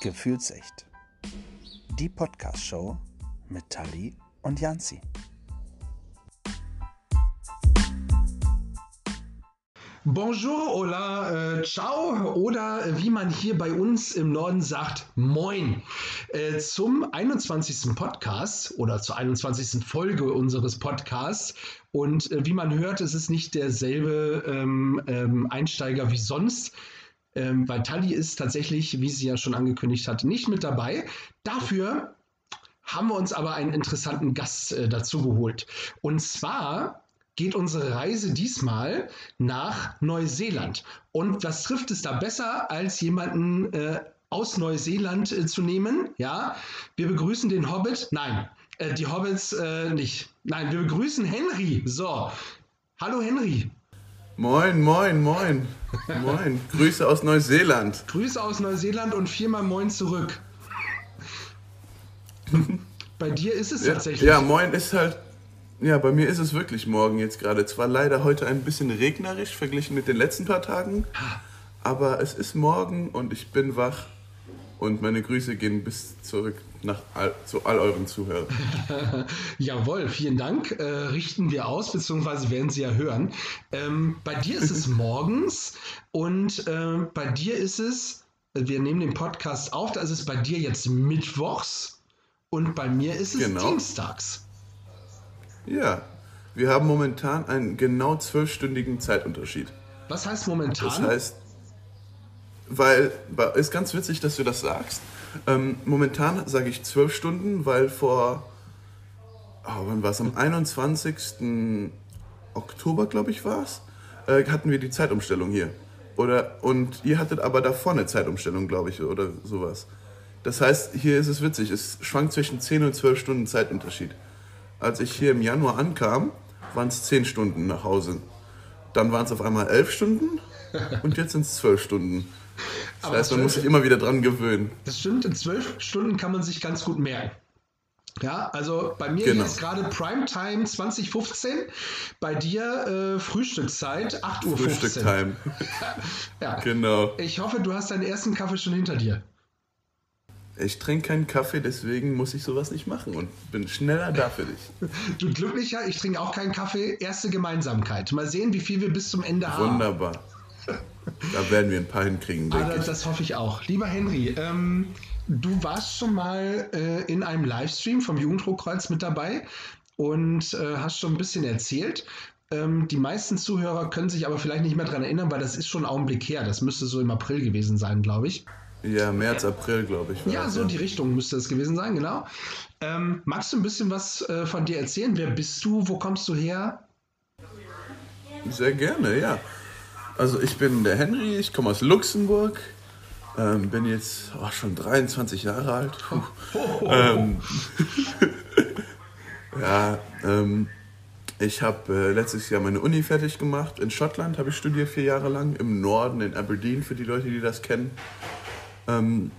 Gefühlsecht. Die Podcast-Show mit Tali und Janzi. Bonjour, hola, äh, ciao oder wie man hier bei uns im Norden sagt, moin. Äh, zum 21. Podcast oder zur 21. Folge unseres Podcasts. Und äh, wie man hört, es ist nicht derselbe ähm, ähm, Einsteiger wie sonst. Ähm, weil Tali ist tatsächlich, wie sie ja schon angekündigt hat, nicht mit dabei. Dafür haben wir uns aber einen interessanten Gast äh, dazu geholt. Und zwar geht unsere Reise diesmal nach Neuseeland. Und was trifft es da besser, als jemanden äh, aus Neuseeland äh, zu nehmen? Ja, wir begrüßen den Hobbit. Nein, äh, die Hobbits äh, nicht. Nein, wir begrüßen Henry. So, hallo Henry. Moin, moin, moin. Moin. Grüße aus Neuseeland. Grüße aus Neuseeland und viermal Moin zurück. Bei dir ist es Ja, tatsächlich. ja, moin ist halt. Ja, bei mir ist es wirklich morgen jetzt gerade. Zwar leider heute ein bisschen regnerisch verglichen mit den letzten paar Tagen, aber es ist morgen und ich bin wach und meine Grüße gehen bis zurück nach all, zu all euren Zuhörern. Jawohl, vielen Dank. Äh, richten wir aus, beziehungsweise werden Sie ja hören. Ähm, bei dir ist es morgens und äh, bei dir ist es, wir nehmen den Podcast auf, da ist es bei dir jetzt mittwochs und bei mir ist es Genau. dienstags. Ja, wir haben momentan einen genau zwölfstündigen Zeitunterschied. Was heißt momentan? Das heißt, weil, ist ganz witzig, dass du das sagst. Ähm, momentan sage ich zwölf Stunden, weil vor, oh, wann war es, am 21. Oktober, glaube ich, war es, äh, hatten wir die Zeitumstellung hier. Oder, und ihr hattet aber davor eine Zeitumstellung, glaube ich, oder sowas. Das heißt, hier ist es witzig, es schwankt zwischen 10 und 12 Stunden Zeitunterschied. Als ich hier im Januar ankam, waren es 10 Stunden nach Hause. Dann waren es auf einmal 11 Stunden und jetzt sind es 12 Stunden. Das Aber heißt, man 12 muss sich immer wieder dran gewöhnen. Das stimmt, in zwölf Stunden kann man sich ganz gut merken. Ja, also bei mir Genau. ist gerade Primetime 2015, bei dir äh, Frühstückszeit 8.15 Uhr. Frühstücktime. Ja. genau. Ich hoffe, du hast deinen ersten Kaffee schon hinter dir. Ich trinke keinen Kaffee, deswegen muss ich sowas nicht machen und bin schneller da für dich. Du glücklicher, ich trinke auch keinen Kaffee. Erste Gemeinsamkeit. Mal sehen, wie viel wir bis zum Ende haben. Wunderbar. Da werden wir ein paar hinkriegen, Ah, denke das, ich. das hoffe ich auch. Lieber Henry, ähm, du warst schon mal äh, in einem Livestream vom Jugenddruckkreuz mit dabei und äh, hast schon ein bisschen erzählt. Ähm, die meisten Zuhörer können sich aber vielleicht nicht mehr daran erinnern, weil das ist schon ein Augenblick her. Das müsste so im April gewesen sein, glaube ich. Ja, März, April, glaube ich. Ja, das, so die Richtung müsste es gewesen sein, genau. Ähm, magst du ein bisschen was äh, von dir erzählen? Wer bist du? Wo kommst du her? Sehr gerne, ja. Also ich bin der Henry, ich komme aus Luxemburg, ähm, bin jetzt oh, schon 23 Jahre alt. Puh. Ähm, ja, ähm, ich habe äh, letztes Jahr meine Uni fertig gemacht. In Schottland habe ich studiert vier Jahre lang, im Norden, in Aberdeen, für die Leute, die das kennen. Ähm,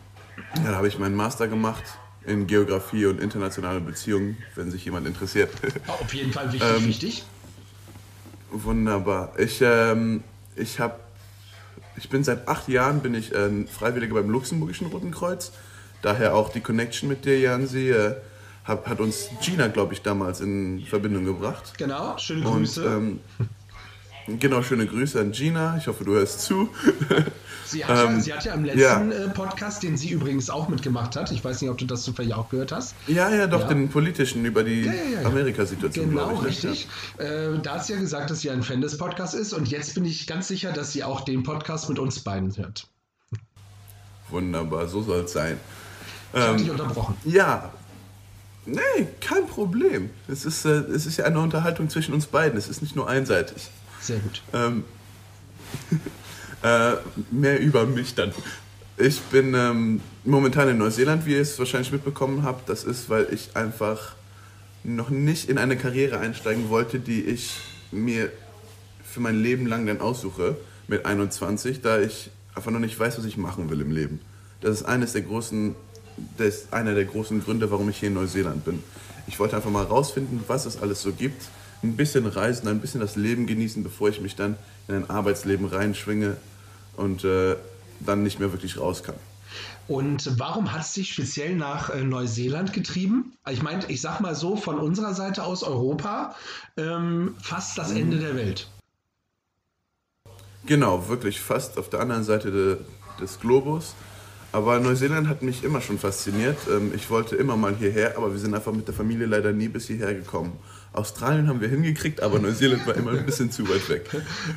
dann habe ich meinen Master gemacht in Geografie und internationale Beziehungen, wenn sich jemand interessiert. Auf jeden Fall wichtig, Ähm, wichtig. Wunderbar. Ich, ähm, ich habe, ich bin seit acht Jahren bin ich äh, Freiwilliger beim Luxemburgischen Roten Kreuz. Daher auch die Connection mit dir, Jansi, äh, hab, hat uns Gina, glaube ich, damals in Verbindung gebracht. Genau, schöne Und Grüße. ähm, genau, schöne Grüße an Gina. Ich hoffe, du hörst zu. Sie hat, ja, Ähm, sie hat ja im letzten äh, Podcast, den sie übrigens auch mitgemacht hat, ich weiß nicht, ob du das zufällig auch gehört hast. ja, ja, doch, Ja. den politischen über die Ja, ja, ja, ja. Amerika-Situation, Genau, ich. ne? richtig. Äh, da hat sie ja gesagt, dass sie ein Fan des Podcasts ist und jetzt bin ich ganz sicher, dass sie auch den Podcast mit uns beiden hört. Wunderbar, so soll es sein. Ich habe Ähm, dich unterbrochen. Ja. Nee, kein Problem. Es ist, äh, es ist ja eine Unterhaltung zwischen uns beiden. Es ist nicht nur einseitig. Sehr gut. Ähm, äh, mehr über mich dann. Ich bin ähm, momentan in Neuseeland, wie ihr es wahrscheinlich mitbekommen habt. Das ist, weil ich einfach noch nicht in eine Karriere einsteigen wollte, die ich mir für mein Leben lang dann aussuche mit 21, da ich einfach noch nicht weiß, was ich machen will im Leben. Das ist eines der großen, das einer der großen Gründe, warum ich hier in Neuseeland bin. Ich wollte einfach mal rausfinden, was es alles so gibt, ein bisschen reisen, ein bisschen das Leben genießen, bevor ich mich dann in ein Arbeitsleben reinschwinge und äh, dann nicht mehr wirklich raus kann. Und warum hat es dich speziell nach äh, Neuseeland getrieben? Ich meine, ich sag mal so, von unserer Seite aus Europa ähm, fast das Ende der Welt. Genau, wirklich fast auf der anderen Seite de, des Globus. Aber Neuseeland hat mich immer schon fasziniert. Ähm, ich wollte immer mal hierher, aber wir sind einfach mit der Familie leider nie bis hierher gekommen. Australien haben wir hingekriegt, aber Neuseeland war immer ein bisschen zu weit weg.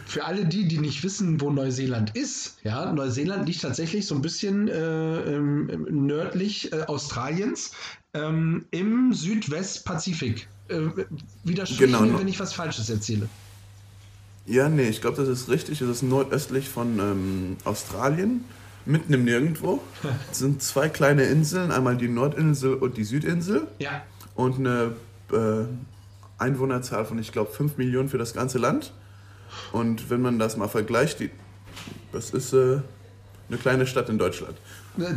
Für alle die, die nicht wissen, wo Neuseeland ist, ja, Neuseeland liegt tatsächlich so ein bisschen äh, ähm, nördlich äh, Australiens ähm, im Südwestpazifik. Äh, widersprich genau. mir, wenn ich was Falsches erzähle. Ja, nee, ich glaube, das ist richtig. Es ist nordöstlich von ähm, Australien, mitten im Nirgendwo. Es sind zwei kleine Inseln, einmal die Nordinsel und die Südinsel. Ja. Und eine äh, Einwohnerzahl von, ich glaube, 5 Millionen für das ganze Land. Und wenn man das mal vergleicht, die, das ist äh, eine kleine Stadt in Deutschland.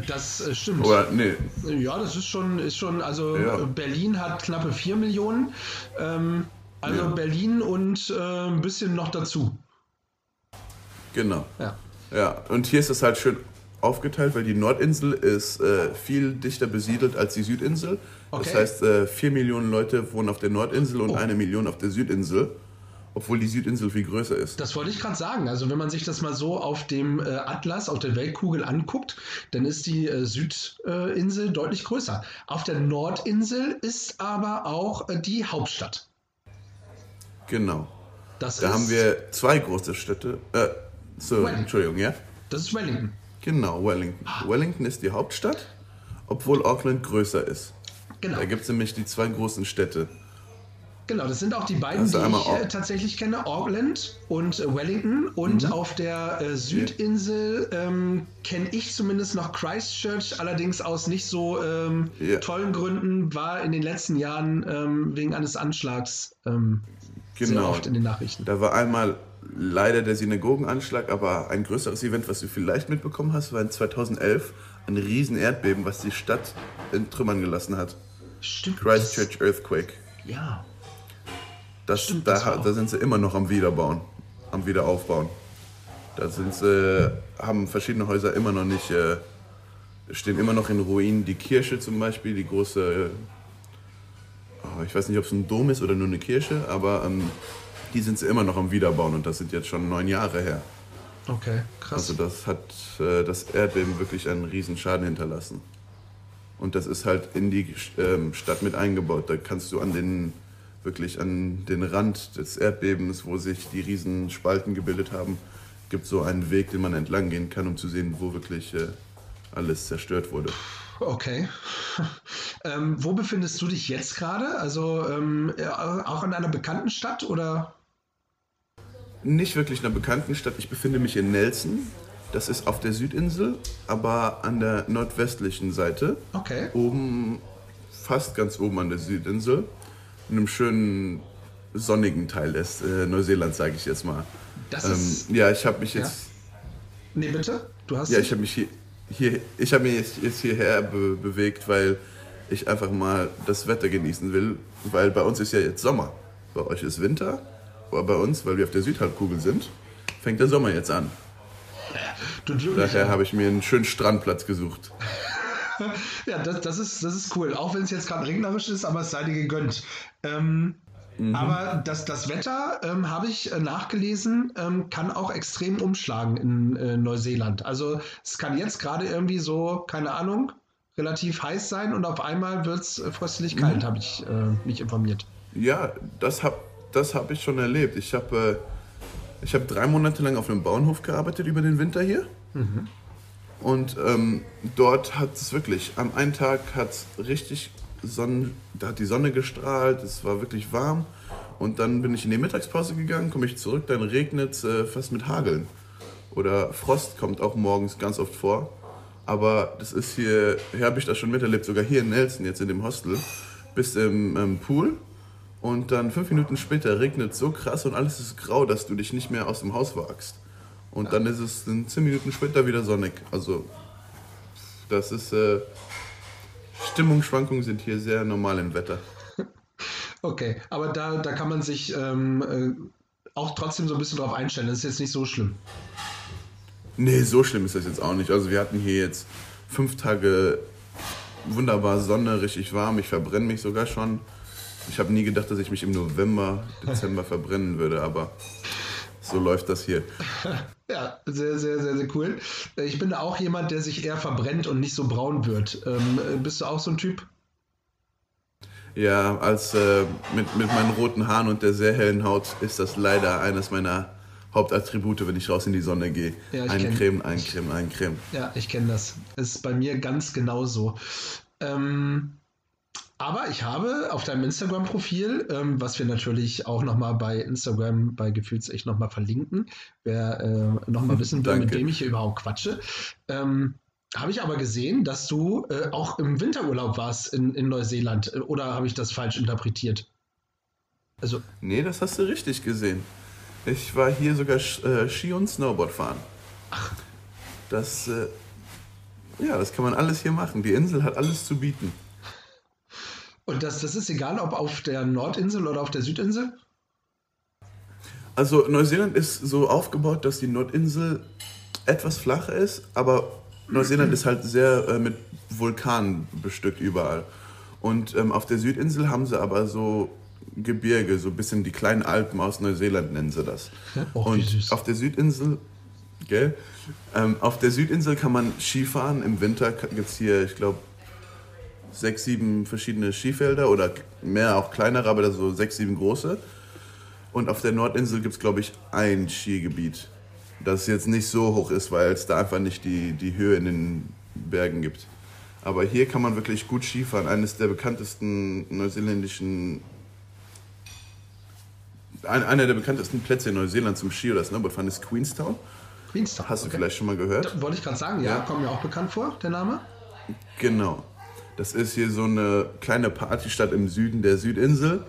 Das äh, stimmt. Oder, nee. Ja, das ist schon, ist schon also ja. Berlin hat knappe 4 Millionen. Ähm, also ja. Berlin und äh, ein bisschen noch dazu. Genau. Ja. Ja, und hier ist es halt schön aufgeteilt, weil die Nordinsel ist äh, viel dichter besiedelt als die Südinsel. Okay. Das heißt, äh, vier Millionen Leute wohnen auf der Nordinsel und oh. eine Million auf der Südinsel, obwohl die Südinsel viel größer ist. Das wollte ich gerade sagen. Also wenn man sich das mal so auf dem äh, Atlas, auf der Weltkugel anguckt, dann ist die äh, Südinsel deutlich größer. Auf der Nordinsel ist aber auch äh, die Hauptstadt. Genau. Das da haben wir zwei große Städte. Äh, so, Entschuldigung, ja? Das ist Wellington. Genau, Wellington. Ah. Wellington ist die Hauptstadt, obwohl Auckland größer ist. Genau. Da gibt es nämlich die zwei großen Städte. Genau, das sind auch die beiden, also die ich äh, tatsächlich kenne, Auckland und äh, Wellington. Und mhm. auf der äh, Südinsel ähm, kenne ich zumindest noch Christchurch, allerdings aus nicht so ähm, ja. tollen Gründen, war in den letzten Jahren ähm, wegen eines Anschlags ähm, genau. sehr oft in den Nachrichten. Da war einmal leider der Synagogenanschlag, aber ein größeres Event, was du vielleicht mitbekommen hast, war in 2011 ein riesen Erdbeben, was die Stadt in Trümmern gelassen hat. Stimmt. Christchurch Earthquake. Ja. Das, Stimmt, da, das da sind sie immer noch am Wiederbauen, am Wiederaufbauen. Da sind sie, haben verschiedene Häuser immer noch nicht, äh, stehen immer noch in Ruinen. Die Kirche zum Beispiel, die große, oh, ich weiß nicht, ob es ein Dom ist oder nur eine Kirche, aber ähm, die sind sie immer noch am Wiederbauen und das sind jetzt schon neun Jahre her. Okay, krass. Also das hat äh, das Erdbeben wirklich einen riesen Schaden hinterlassen. Und das ist halt in die ähm, Stadt mit eingebaut. Da kannst du an den wirklich an den Rand des Erdbebens, wo sich die riesen Spalten gebildet haben, gibt so einen Weg, den man entlang gehen kann, um zu sehen, wo wirklich äh, alles zerstört wurde. Okay. ähm, wo befindest du dich jetzt gerade? Also ähm, auch in einer bekannten Stadt oder? Nicht wirklich in einer bekannten Stadt. Ich befinde mich in Nelson. Das ist auf der Südinsel, aber an der nordwestlichen Seite. Okay. Oben, fast ganz oben an der Südinsel. In einem schönen sonnigen Teil des äh, Neuseelands, sage ich jetzt mal. Das ähm, ist. Ja, ich habe mich jetzt. Ja. Nee, bitte? Du hast. Ja, ich habe mich hier, hier ich habe mich jetzt, jetzt hierher be bewegt, weil ich einfach mal das Wetter genießen will, weil bei uns ist ja jetzt Sommer. Bei euch ist Winter, aber bei uns, weil wir auf der Südhalbkugel sind, fängt der Sommer jetzt an. Daher habe ich mir einen schönen Strandplatz gesucht. ja, das, das, ist, das ist cool. Auch wenn es jetzt gerade regnerisch ist, aber es sei dir gegönnt. Ähm, mhm. Aber das, das Wetter, ähm, habe ich äh, nachgelesen, ähm, kann auch extrem umschlagen in äh, Neuseeland. Also es kann jetzt gerade irgendwie so, keine Ahnung, relativ heiß sein und auf einmal wird es äh, fröstlich kalt, mhm. habe ich äh, mich informiert. Ja, das habe das hab ich schon erlebt. Ich habe äh, hab drei Monate lang auf einem Bauernhof gearbeitet über den Winter hier. Mhm. Und ähm, dort hat es wirklich, am einen Tag hat es richtig Sonne, da hat die Sonne gestrahlt, es war wirklich warm. Und dann bin ich in die Mittagspause gegangen, komme ich zurück, dann regnet es äh, fast mit Hageln. Oder Frost kommt auch morgens ganz oft vor. Aber das ist hier, hier habe ich das schon miterlebt, sogar hier in Nelson, jetzt in dem Hostel. Bist im, im Pool und dann fünf Minuten später regnet es so krass und alles ist grau, dass du dich nicht mehr aus dem Haus wagst. Und dann ist es in zehn Minuten später wieder sonnig. Also das ist, äh, Stimmungsschwankungen sind hier sehr normal im Wetter. Okay, aber da, da kann man sich ähm, äh, auch trotzdem so ein bisschen drauf einstellen. Das ist jetzt nicht so schlimm. Nee, so schlimm ist das jetzt auch nicht. Also wir hatten hier jetzt fünf Tage wunderbar Sonne, richtig warm. Ich verbrenne mich sogar schon. Ich habe nie gedacht, dass ich mich im November, Dezember verbrennen würde, aber so läuft das hier. Ja, sehr, sehr, sehr, sehr cool. Ich bin auch jemand, der sich eher verbrennt und nicht so braun wird. Ähm, bist du auch so ein Typ? Ja, als äh, mit, mit meinen roten Haaren und der sehr hellen Haut ist das leider eines meiner Hauptattribute, wenn ich raus in die Sonne gehe. Ja, eincremen, eincremen, eincremen. Ja, ich kenne das. Ist bei mir ganz genauso. Ähm, aber ich habe auf deinem Instagram-Profil, ähm, was wir natürlich auch nochmal bei Instagram bei Gefühlsecht nochmal verlinken, wer äh, nochmal wissen will, mit wem ich hier überhaupt quatsche, ähm, habe ich aber gesehen, dass du äh, auch im Winterurlaub warst in, in Neuseeland. Oder habe ich das falsch interpretiert? Also, nee, das hast du richtig gesehen. Ich war hier sogar äh, Ski und Snowboard fahren. Ach. Das, äh, ja, das kann man alles hier machen. Die Insel hat alles zu bieten. Und das, das ist egal, ob auf der Nordinsel oder auf der Südinsel? Also Neuseeland ist so aufgebaut, dass die Nordinsel etwas flacher ist, aber Neuseeland ist halt sehr äh, mit Vulkanen bestückt überall. Und ähm, auf der Südinsel haben sie aber so Gebirge, so ein bisschen die kleinen Alpen aus Neuseeland nennen sie das. Oh, und auf der Südinsel, gell? Ähm, auf der Südinsel kann man Skifahren. Im Winter gibt es hier, ich glaube, sechs, sieben verschiedene Skifelder oder mehr, auch kleinere, aber so sechs, sieben große. Und auf der Nordinsel gibt es, glaube ich, ein Skigebiet, das jetzt nicht so hoch ist, weil es da einfach nicht die, die Höhe in den Bergen gibt. Aber hier kann man wirklich gut Skifahren. Eines der bekanntesten neuseeländischen. Ein, einer der bekanntesten Plätze in Neuseeland zum Ski oder Snowboardfahren ist Queenstown. Queenstown. Hast du okay. vielleicht schon mal gehört? Wollte ich gerade sagen, ja, ja, kommt mir auch bekannt vor, der Name. Genau. Das ist hier so eine kleine Partystadt im Süden der Südinsel,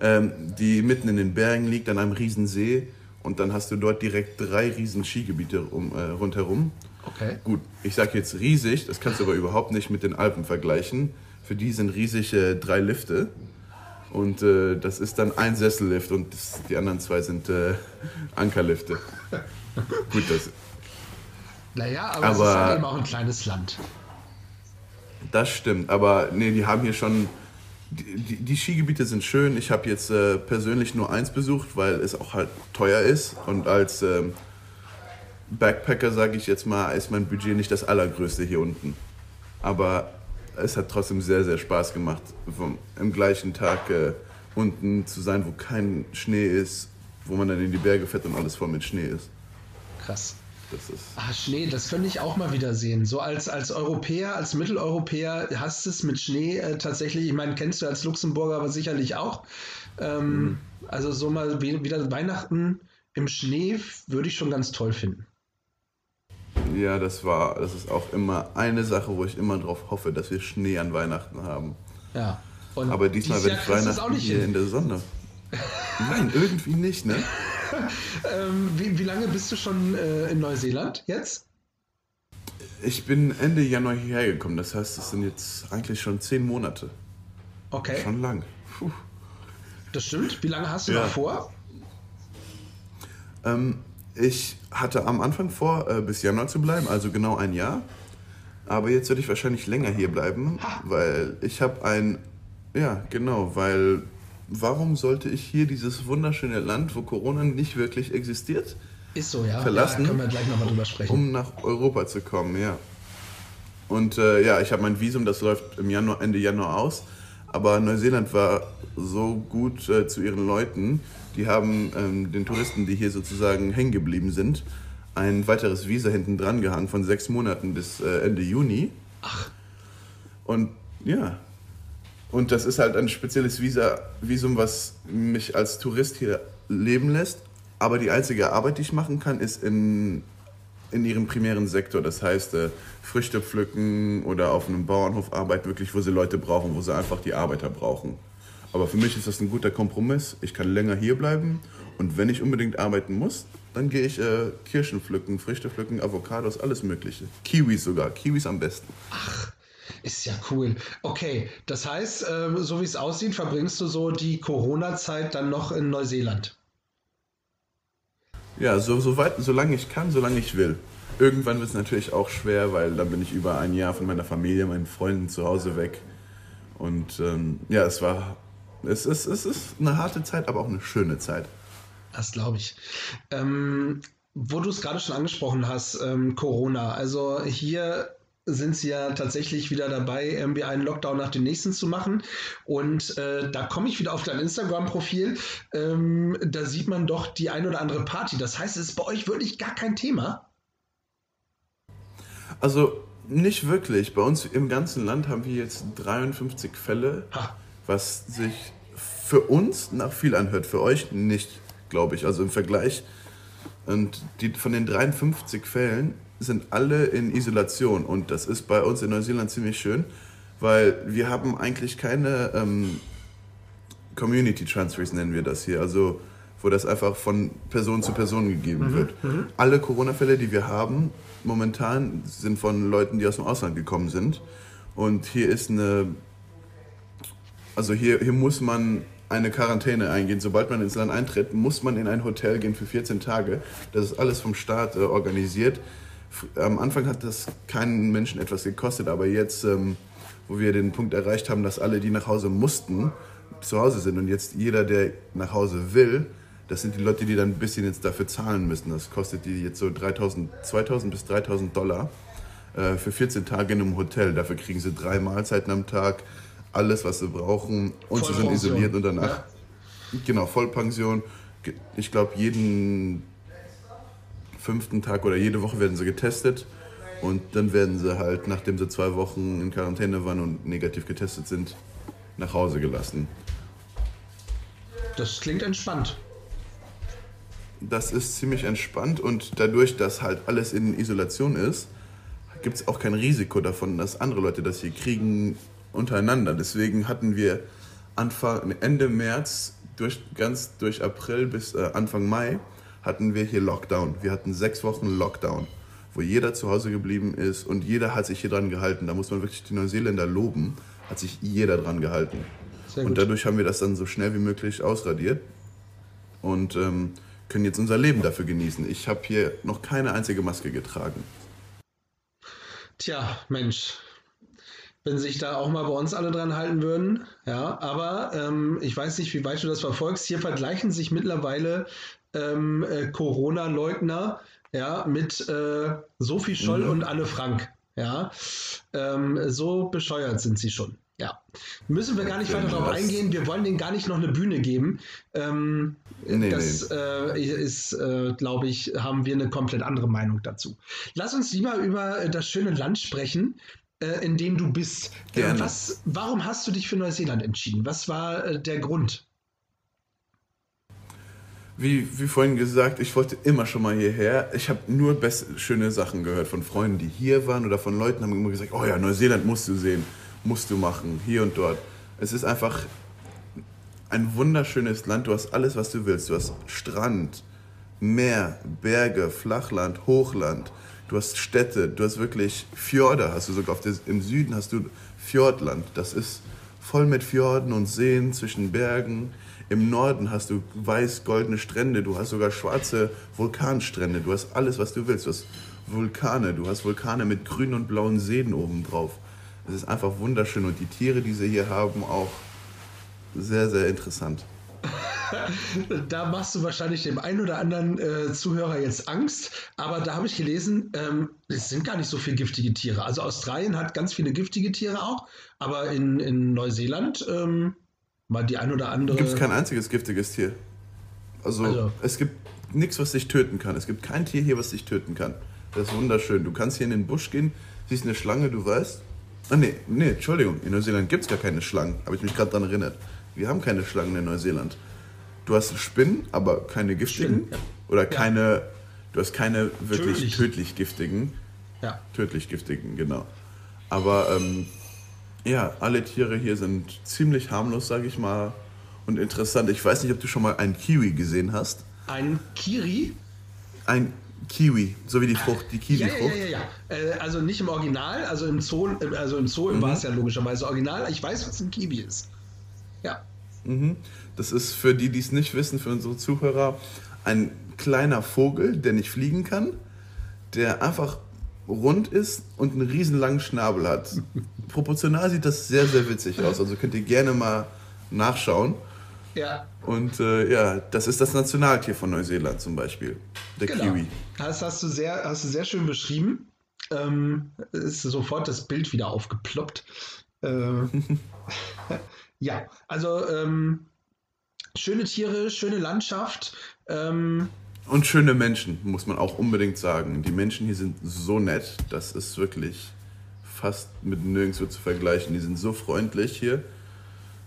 ähm, die mitten in den Bergen liegt, an einem riesen See. Und dann hast du dort direkt drei riesen Skigebiete um, äh, rundherum. Okay. Gut, ich sage jetzt riesig, das kannst du aber überhaupt nicht mit den Alpen vergleichen. Für die sind riesig äh, drei Lifte. Und äh, das ist dann ein Sessellift und das, die anderen zwei sind äh, Ankerlifte. Gut, das. Naja, aber, aber es ist halt eben auch ein kleines Land. Das stimmt, aber nee, die haben hier schon. Die, die, Skigebiete sind schön. Ich habe jetzt äh, persönlich nur eins besucht, weil es auch halt teuer ist. Und als ähm, Backpacker, sage ich jetzt mal, ist mein Budget nicht das allergrößte hier unten. Aber es hat trotzdem sehr, sehr Spaß gemacht, vom, im gleichen Tag äh, unten zu sein, wo kein Schnee ist, wo man dann in die Berge fährt und alles voll mit Schnee ist. Krass. Das ist ah, Schnee, das könnte ich auch mal wieder sehen. So als, als Europäer, als Mitteleuropäer hast du es mit Schnee äh, tatsächlich, ich meine, kennst du als Luxemburger aber sicherlich auch. Ähm, mhm. Also so mal wieder Weihnachten im Schnee würde ich schon ganz toll finden. Ja, das war, das ist auch immer eine Sache, wo ich immer drauf hoffe, dass wir Schnee an Weihnachten haben. Ja. Und aber diesmal werde ich Weihnachten hier hin. in der Sonne. Nein, irgendwie nicht, ne? ähm, wie, wie, lange bist du schon äh, in Neuseeland jetzt? Ich bin Ende Januar hierher gekommen. Das heißt, es sind jetzt eigentlich schon zehn Monate. Okay. Schon lang. Puh. Das stimmt. Wie lange hast du ja. noch vor? Ähm, ich hatte am Anfang vor, äh, bis Januar zu bleiben, also genau ein Jahr. Aber jetzt werde ich wahrscheinlich länger hier bleiben, ha. weil ich habe ein, ja genau, weil warum sollte ich hier dieses wunderschöne Land, wo Corona nicht wirklich existiert, ist so, ja. verlassen, ja, können wir gleich nochmal drüber sprechen. um nach Europa zu kommen, ja. Und äh, ja, ich habe mein Visum, das läuft im Januar, Ende Januar aus. Aber Neuseeland war so gut äh, zu ihren Leuten. Die haben ähm, den Touristen, die hier sozusagen hängen geblieben sind, ein weiteres Visa hinten dran gehangen von sechs Monaten bis äh, Ende Juni. Ach. Und ja, und das ist halt ein spezielles Visa, Visum, was mich als Tourist hier leben lässt. Aber die einzige Arbeit, die ich machen kann, ist in, in ihrem primären Sektor. Das heißt, äh, Früchte pflücken oder auf einem Bauernhof arbeiten, wirklich, wo sie Leute brauchen, wo sie einfach die Arbeiter brauchen. Aber für mich ist das ein guter Kompromiss. Ich kann länger hier bleiben und wenn ich unbedingt arbeiten muss, dann gehe ich äh, Kirschen pflücken, Früchte pflücken, Avocados, alles Mögliche. Kiwis sogar, Kiwis am besten. Ach, ist ja cool. Okay, das heißt, äh, so wie es aussieht, verbringst du so die Corona-Zeit dann noch in Neuseeland? Ja, so, so weit, solange ich kann, solange ich will. irgendwann wird es natürlich auch schwer, weil dann bin ich über ein Jahr von meiner Familie, meinen Freunden zu Hause weg. Und ähm, ja, es war, es ist, es ist eine harte Zeit, aber auch eine schöne Zeit. Das glaube ich. Ähm, wo du es gerade schon angesprochen hast, ähm, Corona. Also hier sind sie ja tatsächlich wieder dabei, irgendwie einen Lockdown nach dem nächsten zu machen. Und äh, da komme ich wieder auf dein Instagram-Profil. Ähm, da sieht man doch die ein oder andere Party. Das heißt, es ist bei euch wirklich gar kein Thema? Also nicht wirklich. Bei uns im ganzen Land haben wir jetzt 53 Fälle, ha. was sich für uns nach viel anhört, für euch nicht, glaube ich. Also im Vergleich. Und die, von den 53 Fällen sind alle in Isolation und das ist bei uns in Neuseeland ziemlich schön, weil wir haben eigentlich keine ähm, Community Transfers, nennen wir das hier, also wo das einfach von Person zu Person gegeben mhm. wird. Mhm. Alle Corona-Fälle, die wir haben, momentan sind von Leuten, die aus dem Ausland gekommen sind und hier ist eine, also hier, hier muss man eine Quarantäne eingehen. Sobald man ins Land eintritt, muss man in ein Hotel gehen für 14 Tage. Das ist alles vom Staat äh, organisiert am Anfang hat das keinen Menschen etwas gekostet, aber jetzt, ähm, wo wir den Punkt erreicht haben, dass alle, die nach Hause mussten, zu Hause sind und jetzt jeder, der nach Hause will, das sind die Leute, die dann ein bisschen jetzt dafür zahlen müssen. Das kostet die jetzt so 3000, 2000 bis 3000 Dollar äh, für 14 Tage in einem Hotel. Dafür kriegen sie drei Mahlzeiten am Tag, alles, was sie brauchen und sie sind isoliert und danach. Ja. Genau, Vollpension. Ich glaube, jeden fünften Tag oder jede Woche werden sie getestet und dann werden sie halt, nachdem sie zwei Wochen in Quarantäne waren und negativ getestet sind, nach Hause gelassen. Das klingt entspannt. Das ist ziemlich entspannt und dadurch, dass halt alles in Isolation ist, gibt es auch kein Risiko davon, dass andere Leute das hier kriegen untereinander. Deswegen hatten wir Anfang, Ende März durch, ganz durch April bis äh, Anfang Mai hatten wir hier Lockdown. Wir hatten sechs Wochen Lockdown, wo jeder zu Hause geblieben ist und jeder hat sich hier dran gehalten. Da muss man wirklich die Neuseeländer loben, hat sich jeder dran gehalten. Und dadurch haben wir das dann so schnell wie möglich ausradiert und ähm, können jetzt unser Leben dafür genießen. Ich habe hier noch keine einzige Maske getragen. Tja, Mensch, wenn sich da auch mal bei uns alle dran halten würden. Ja, aber ähm, ich weiß nicht, wie weit du das verfolgst. Hier vergleichen sich mittlerweile ähm, äh, Corona-Leugner, ja, mit äh, Sophie Scholl mhm. und Anne Frank. Ja, ähm, so bescheuert sind sie schon. Ja, müssen wir gar nicht weiter darauf eingehen. Wir wollen denen gar nicht noch eine Bühne geben. Ähm, nee, das nee. Äh, ist, äh, glaube ich, haben wir eine komplett andere Meinung dazu. Lass uns lieber über das schöne Land sprechen, äh, in dem du bist. Gerne. Was, warum hast du dich für Neuseeland entschieden? Was war äh, der Grund? Wie, wie vorhin gesagt, ich wollte immer schon mal hierher. Ich habe nur best, schöne Sachen gehört von Freunden, die hier waren oder von Leuten, haben immer gesagt, oh ja, Neuseeland musst du sehen, musst du machen, hier und dort. Es ist einfach ein wunderschönes Land. Du hast alles, was du willst. Du hast Strand, Meer, Berge, Flachland, Hochland. Du hast Städte, du hast wirklich Fjorde. Hast du sogar des, im Süden hast du Fjordland. Das ist voll mit Fjorden und Seen zwischen Bergen. Im Norden hast du weiß-goldene Strände, du hast sogar schwarze Vulkanstrände, du hast alles, was du willst. Du hast Vulkane, du hast Vulkane mit grünen und blauen Seen obendrauf. Es ist einfach wunderschön und die Tiere, die sie hier haben, auch sehr, sehr interessant. da machst du wahrscheinlich dem einen oder anderen äh, Zuhörer jetzt Angst, aber da habe ich gelesen, ähm, es sind gar nicht so viele giftige Tiere. Also Australien hat ganz viele giftige Tiere auch, aber in, in Neuseeland ähm, mal die ein oder andere. Gibt es kein einziges giftiges Tier. Also, also. es gibt nichts, was dich töten kann. Es gibt kein Tier hier, was dich töten kann. Das ist wunderschön. Du kannst hier in den Busch gehen, siehst eine Schlange, du weißt. Ah, nee, nee, Entschuldigung. In Neuseeland gibt es gar keine Schlangen. Habe ich mich gerade daran erinnert. Wir haben keine Schlangen in Neuseeland. Du hast Spinnen, aber keine giftigen. Spinnen, ja. Oder ja. keine. Du hast keine wirklich tödlich, tödlich giftigen. Ja. Tödlich giftigen, genau. Aber ähm, ja, alle Tiere hier sind ziemlich harmlos, sage ich mal, und interessant. Ich weiß nicht, ob du schon mal einen Kiwi gesehen hast. Ein Kiri? Ein Kiwi, so wie die Frucht, die Kiwi-Frucht. Ja, ja, ja, ja. Äh, also nicht im Original, also im Zoo, also im Zoo mhm. war es ja logischerweise original. Ich weiß, was ein Kiwi ist. Ja. Mhm. Das ist für die, die es nicht wissen, für unsere Zuhörer, ein kleiner Vogel, der nicht fliegen kann, der einfach rund ist und einen riesen langen Schnabel hat. Proportional sieht das sehr, sehr witzig aus. Also könnt ihr gerne mal nachschauen. Ja. Und äh, ja, das ist das Nationaltier von Neuseeland zum Beispiel. Der Genau. Kiwi. Das hast du sehr, hast du sehr schön beschrieben. Ähm, ist sofort das Bild wieder aufgeploppt. Äh, ja, also ähm, schöne Tiere, schöne Landschaft. Ähm, Und schöne Menschen, muss man auch unbedingt sagen. Die Menschen hier sind so nett. Das ist wirklich fast mit nirgendwo zu vergleichen. Die sind so freundlich hier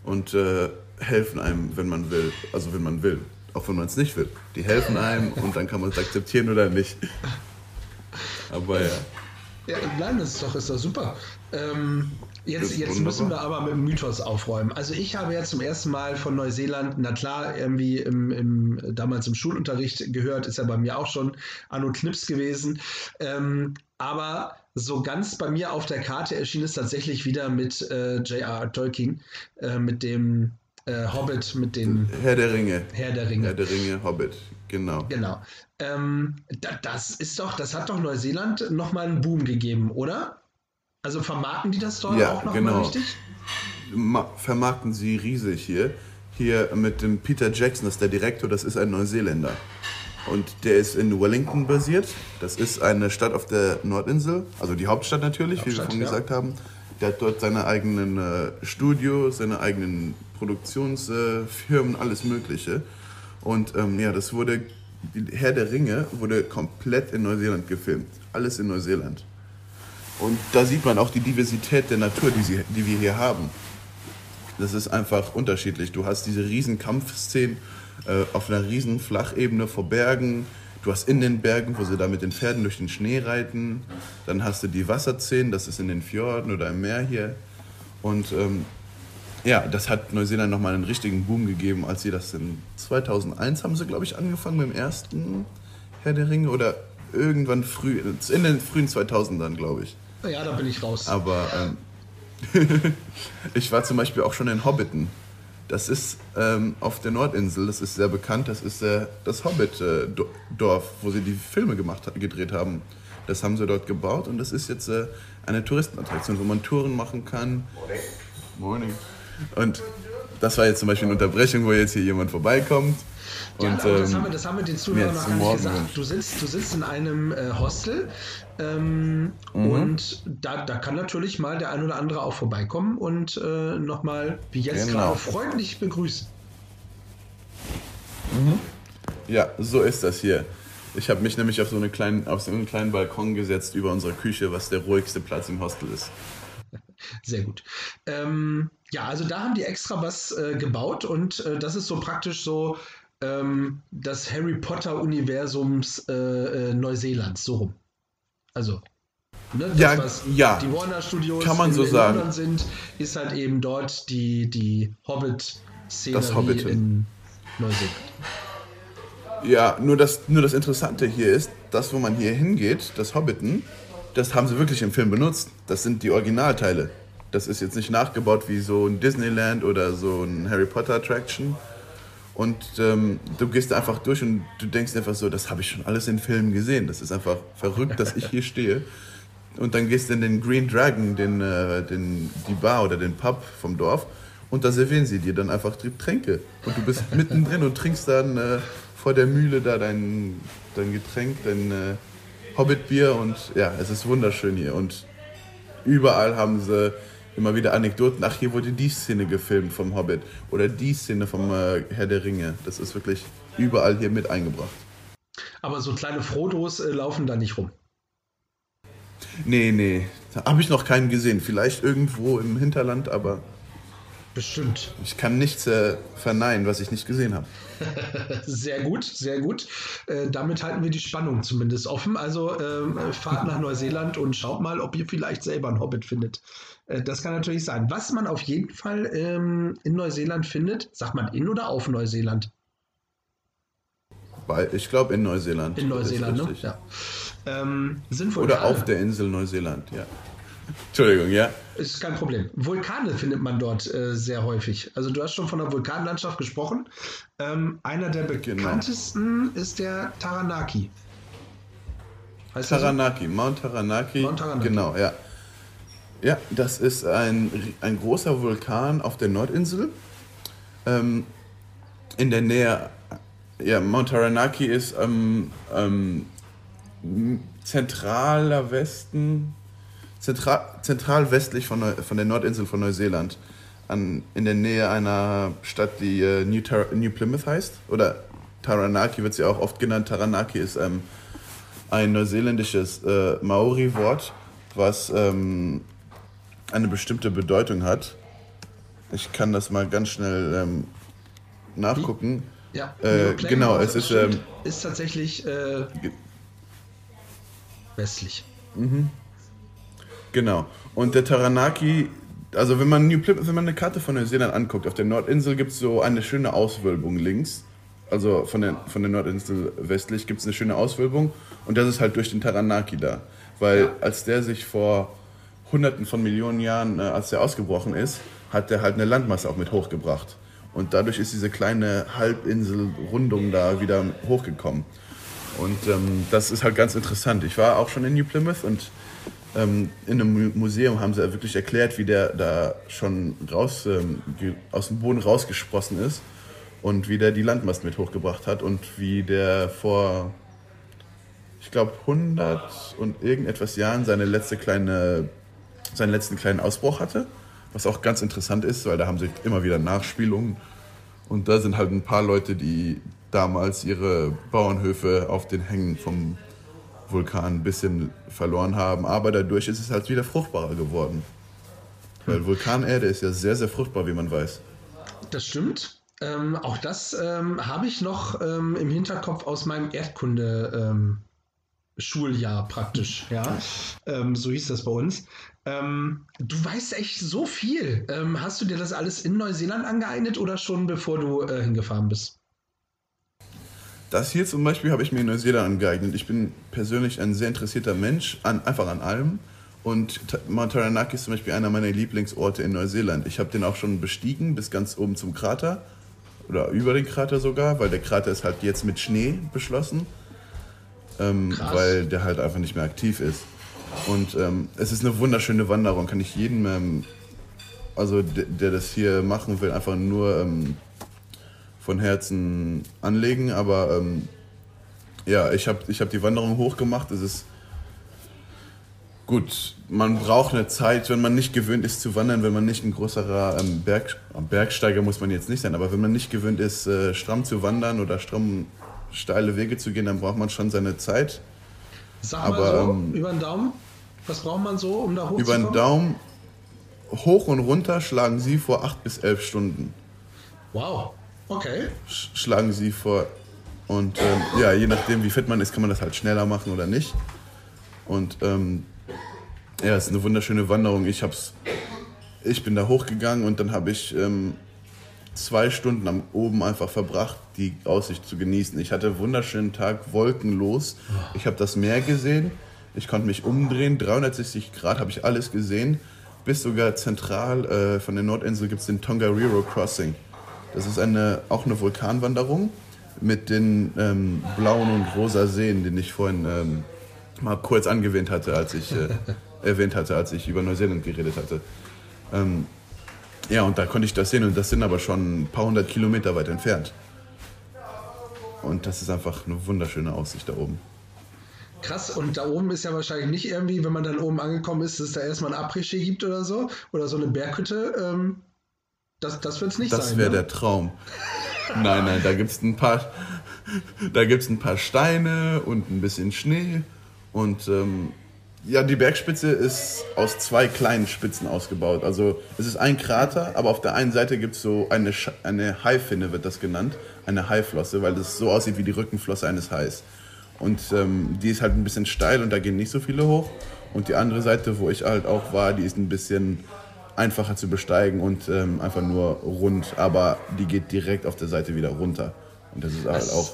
und äh, helfen einem, wenn man will. Also wenn man will. Auch wenn man es nicht will. Die helfen einem und dann kann man es akzeptieren oder nicht. Aber ja. Ja, nein, das ist doch, ist doch super. Ähm, jetzt jetzt müssen wir aber mit dem Mythos aufräumen. Also ich habe ja zum ersten Mal von Neuseeland, na klar, irgendwie im, im, damals im Schulunterricht gehört, ist ja bei mir auch schon Anno Knips gewesen. Ähm, aber so ganz bei mir auf der Karte erschien es tatsächlich wieder mit äh, J.R.R. Tolkien, äh, mit dem äh, Hobbit, mit dem Herr der Ringe. Herr der Ringe. Herr der Ringe, Hobbit. Genau. Genau. Ähm, da, das ist doch, das hat doch Neuseeland nochmal einen Boom gegeben, oder? Also vermarkten die das dort Ja, auch nochmal genau. richtig? Ma- vermarkten sie riesig hier. Hier mit dem Peter Jackson, das ist der Direktor, das ist ein Neuseeländer. Und der ist in Wellington basiert. Das ist eine Stadt auf der Nordinsel, also die Hauptstadt natürlich, wie wir Hauptstadt, vorhin ja. gesagt haben. Der hat dort seine eigenen äh, Studios, seine eigenen Produktionsfirmen, alles Mögliche. Und ähm, ja, das wurde, Herr der Ringe wurde komplett in Neuseeland gefilmt. Alles in Neuseeland. Und da sieht man auch die Diversität der Natur, die, sie, die wir hier haben. Das ist einfach unterschiedlich. Du hast diese riesen Kampfszenen äh, auf einer riesen Flachebene vor Bergen. Du hast in den Bergen, wo sie da mit den Pferden durch den Schnee reiten. Dann hast du die Wasserszenen, das ist in den Fjorden oder im Meer hier. Und ähm, ja, das hat Neuseeland nochmal einen richtigen Boom gegeben, als sie das in 2001 haben sie, glaube ich, angefangen mit dem ersten Herr der Ringe oder irgendwann früh, in den frühen 2000ern, glaube ich. Ja, da bin ich raus. Aber ähm, ich war zum Beispiel auch schon in Hobbiton. Das ist ähm, auf der Nordinsel, das ist sehr bekannt, das ist äh, das Hobbit-Dorf, wo sie die Filme gemacht, gedreht haben. Das haben sie dort gebaut und das ist jetzt äh, eine Touristenattraktion, wo man Touren machen kann. Morning. Und das war jetzt zum Beispiel eine Unterbrechung, wo jetzt hier jemand vorbeikommt. ja, Und, das, ähm, haben wir, das haben wir den Zuhörern noch gar nicht gesagt. wünscht. Du sitzt, du sitzt in einem äh, Hostel ähm, Mhm. und da, da kann natürlich mal der ein oder andere auch vorbeikommen und äh, nochmal, wie jetzt Genau. gerade, freundlich begrüßen. Ja, so ist das hier. Ich habe mich nämlich auf so, eine kleinen, auf so einen kleinen Balkon gesetzt über unserer Küche, was der ruhigste Platz im Hostel ist. Sehr gut. Ähm, ja, also da haben die extra was äh, gebaut und äh, das ist so praktisch so ähm, das Harry Potter-Universums äh, äh, Neuseelands, so rum. Also, ne, das, Ja, was ja. die Warner Studios Kann man in, so in sagen. London sind, ist halt eben dort die, die Hobbit-Szene in Neuseeland. Ja, nur das, nur das Interessante hier ist, das, wo man hier hingeht, das Hobbiten, das haben sie wirklich im Film benutzt. Das sind die Originalteile. Das ist jetzt nicht nachgebaut wie so ein Disneyland oder so ein Harry Potter Attraction. Und ähm, du gehst einfach durch und du denkst einfach so, das habe ich schon alles in Filmen gesehen. Das ist einfach verrückt, dass ich hier stehe. Und dann gehst du in den Green Dragon, den, äh, den, die Bar oder den Pub vom Dorf. Und da servieren sie dir dann einfach Tränke. Und du bist mittendrin und trinkst dann äh, vor der Mühle da dein, dein Getränk, dein äh, Hobbitbier. Und ja, es ist wunderschön hier. Und überall haben sie immer wieder Anekdoten. Ach, hier wurde die Szene gefilmt vom Hobbit. Oder die Szene vom äh, Herr der Ringe. Das ist wirklich überall hier mit eingebracht. Aber so kleine Frodos äh, laufen da nicht rum. Nee, nee. Da habe ich noch keinen gesehen. Vielleicht irgendwo im Hinterland, aber Bestimmt. ich kann nichts äh, verneinen, was ich nicht gesehen habe. Sehr gut, sehr gut. Äh, damit halten wir die Spannung zumindest offen. Also ähm, fahrt nach Neuseeland und schaut mal, ob ihr vielleicht selber einen Hobbit findet. Äh, das kann natürlich sein. Was man auf jeden Fall ähm, in Neuseeland findet, sagt man in oder auf Neuseeland? Ich glaube in Neuseeland. In Neuseeland, ne? Ja. Ähm, sind Oder auf der Insel Neuseeland, ja. Entschuldigung, ja. Ist kein Problem. Vulkane findet man dort äh, sehr häufig. Also du hast schon von der Vulkanlandschaft gesprochen. Ähm, einer der Genau. bekanntesten ist der Taranaki. Heißt Taranaki, so? Mount Taranaki. Mount Taranaki. Genau, ja. Ja, das ist ein, ein großer Vulkan auf der Nordinsel. Ähm, in der Nähe, ja, Mount Taranaki ist ähm, ähm, zentraler Westen, zentral, zentral westlich von, von der Nordinsel von Neuseeland. An, in der Nähe einer Stadt, die äh, New, Tar New Plymouth heißt. Oder Taranaki wird sie auch oft genannt. Taranaki ist ähm, ein neuseeländisches äh, Maori-Wort, was ähm, eine bestimmte Bedeutung hat. Ich kann das mal ganz schnell ähm, nachgucken. Ja, äh, genau, es ist, ähm, ist tatsächlich äh, westlich. Mhm. Genau. Und der Taranaki, also wenn man, New Plymouth, wenn man eine Karte von Neuseeland anguckt, auf der Nordinsel gibt es so eine schöne Auswölbung links. Also von der, von der Nordinsel westlich gibt es eine schöne Auswölbung und das ist halt durch den Taranaki da. Weil ja. als der sich vor hunderten von Millionen Jahren, äh, als der ausgebrochen ist, hat der halt eine Landmasse auch mit hochgebracht. Und dadurch ist diese kleine Halbinsel-Rundung da wieder hochgekommen. Und ähm, das ist halt ganz interessant. Ich war auch schon in New Plymouth und in einem Museum haben sie wirklich erklärt, wie der da schon raus, ähm, aus dem Boden rausgesprossen ist und wie der die Landmassen mit hochgebracht hat und wie der vor, ich glaube, 100 und irgendetwas Jahren seine letzte kleine seinen letzten kleinen Ausbruch hatte. Was auch ganz interessant ist, weil da haben sie immer wieder Nachspielungen. Und da sind halt ein paar Leute, die damals ihre Bauernhöfe auf den Hängen vom Vulkan ein bisschen verloren haben. Aber dadurch ist es halt wieder fruchtbarer geworden. Weil Vulkanerde ist ja sehr, sehr fruchtbar, wie man weiß. Das stimmt. Ähm, auch das ähm, habe ich noch ähm, im Hinterkopf aus meinem Erdkunde. Ähm, Schuljahr praktisch, ja. Ähm, so hieß das bei uns. Ähm, du weißt echt so viel. Ähm, hast du dir das alles in Neuseeland angeeignet oder schon bevor du äh, hingefahren bist? Das hier zum Beispiel habe ich mir in Neuseeland angeeignet. Ich bin persönlich ein sehr interessierter Mensch, an, einfach an allem. Und Mount Taranaki ist zum Beispiel einer meiner Lieblingsorte in Neuseeland. Ich habe den auch schon bestiegen bis ganz oben zum Krater oder über den Krater sogar, weil der Krater ist halt jetzt mit Schnee beschlossen ähm, weil der halt einfach nicht mehr aktiv ist. Und ähm, es ist eine wunderschöne Wanderung, kann ich jedem, ähm, also der, der, das hier machen will, einfach nur ähm, von Herzen anlegen. Aber ähm, ja, ich habe ich hab die Wanderung hochgemacht. Es ist gut, man braucht eine Zeit, wenn man nicht gewöhnt ist zu wandern, wenn man nicht ein größerer ähm, Berg, Bergsteiger muss man jetzt nicht sein, aber wenn man nicht gewöhnt ist, äh, stramm zu wandern oder stramm steile Wege zu gehen, dann braucht man schon seine Zeit. Sag mal Aber, so, ähm, über den Daumen, was braucht man so, um da hochzukommen? Über den Daumen, hoch und runter schlagen sie vor acht bis elf Stunden. Wow, okay. Schlagen sie vor. Und ähm, ja, je nachdem, wie fit man ist, kann man das halt schneller machen oder nicht. Und ähm, ja, es ist eine wunderschöne Wanderung. Ich hab's, ich bin da hochgegangen und dann habe ich ähm, zwei Stunden am oben einfach verbracht, die Aussicht zu genießen. Ich hatte einen wunderschönen Tag, wolkenlos. Ich habe das Meer gesehen. Ich konnte mich umdrehen. 360 Grad habe ich alles gesehen. Bis sogar zentral äh, von der Nordinsel gibt es den Tongariro Crossing. Das ist eine, auch eine Vulkanwanderung mit den ähm, blauen und rosa Seen, den ich vorhin ähm, mal kurz angewähnt hatte, als ich äh, erwähnt hatte, als ich über Neuseeland geredet hatte. Ähm, ja, und da konnte ich das sehen und das sind aber schon ein paar hundert Kilometer weit entfernt. Und das ist einfach eine wunderschöne Aussicht da oben. Krass, und da oben ist ja wahrscheinlich nicht irgendwie, wenn man dann oben angekommen ist, dass es da erstmal ein Après-Ski gibt oder so, oder so eine Berghütte. Ähm, das das wird es nicht das sein. Das wäre ne? der Traum. nein, nein, da gibt es ein paar, da gibt's ein paar Steine und ein bisschen Schnee und ähm, ja, die Bergspitze ist aus zwei kleinen Spitzen ausgebaut. Also es ist ein Krater, aber auf der einen Seite gibt es so eine, eine Haifinne, wird das genannt, eine Haiflosse, weil das so aussieht wie die Rückenflosse eines Hais. Und ähm, die ist halt ein bisschen steil und da gehen nicht so viele hoch. Und die andere Seite, wo ich halt auch war, die ist ein bisschen einfacher zu besteigen und ähm, einfach nur rund, aber die geht direkt auf der Seite wieder runter. Und das ist halt auch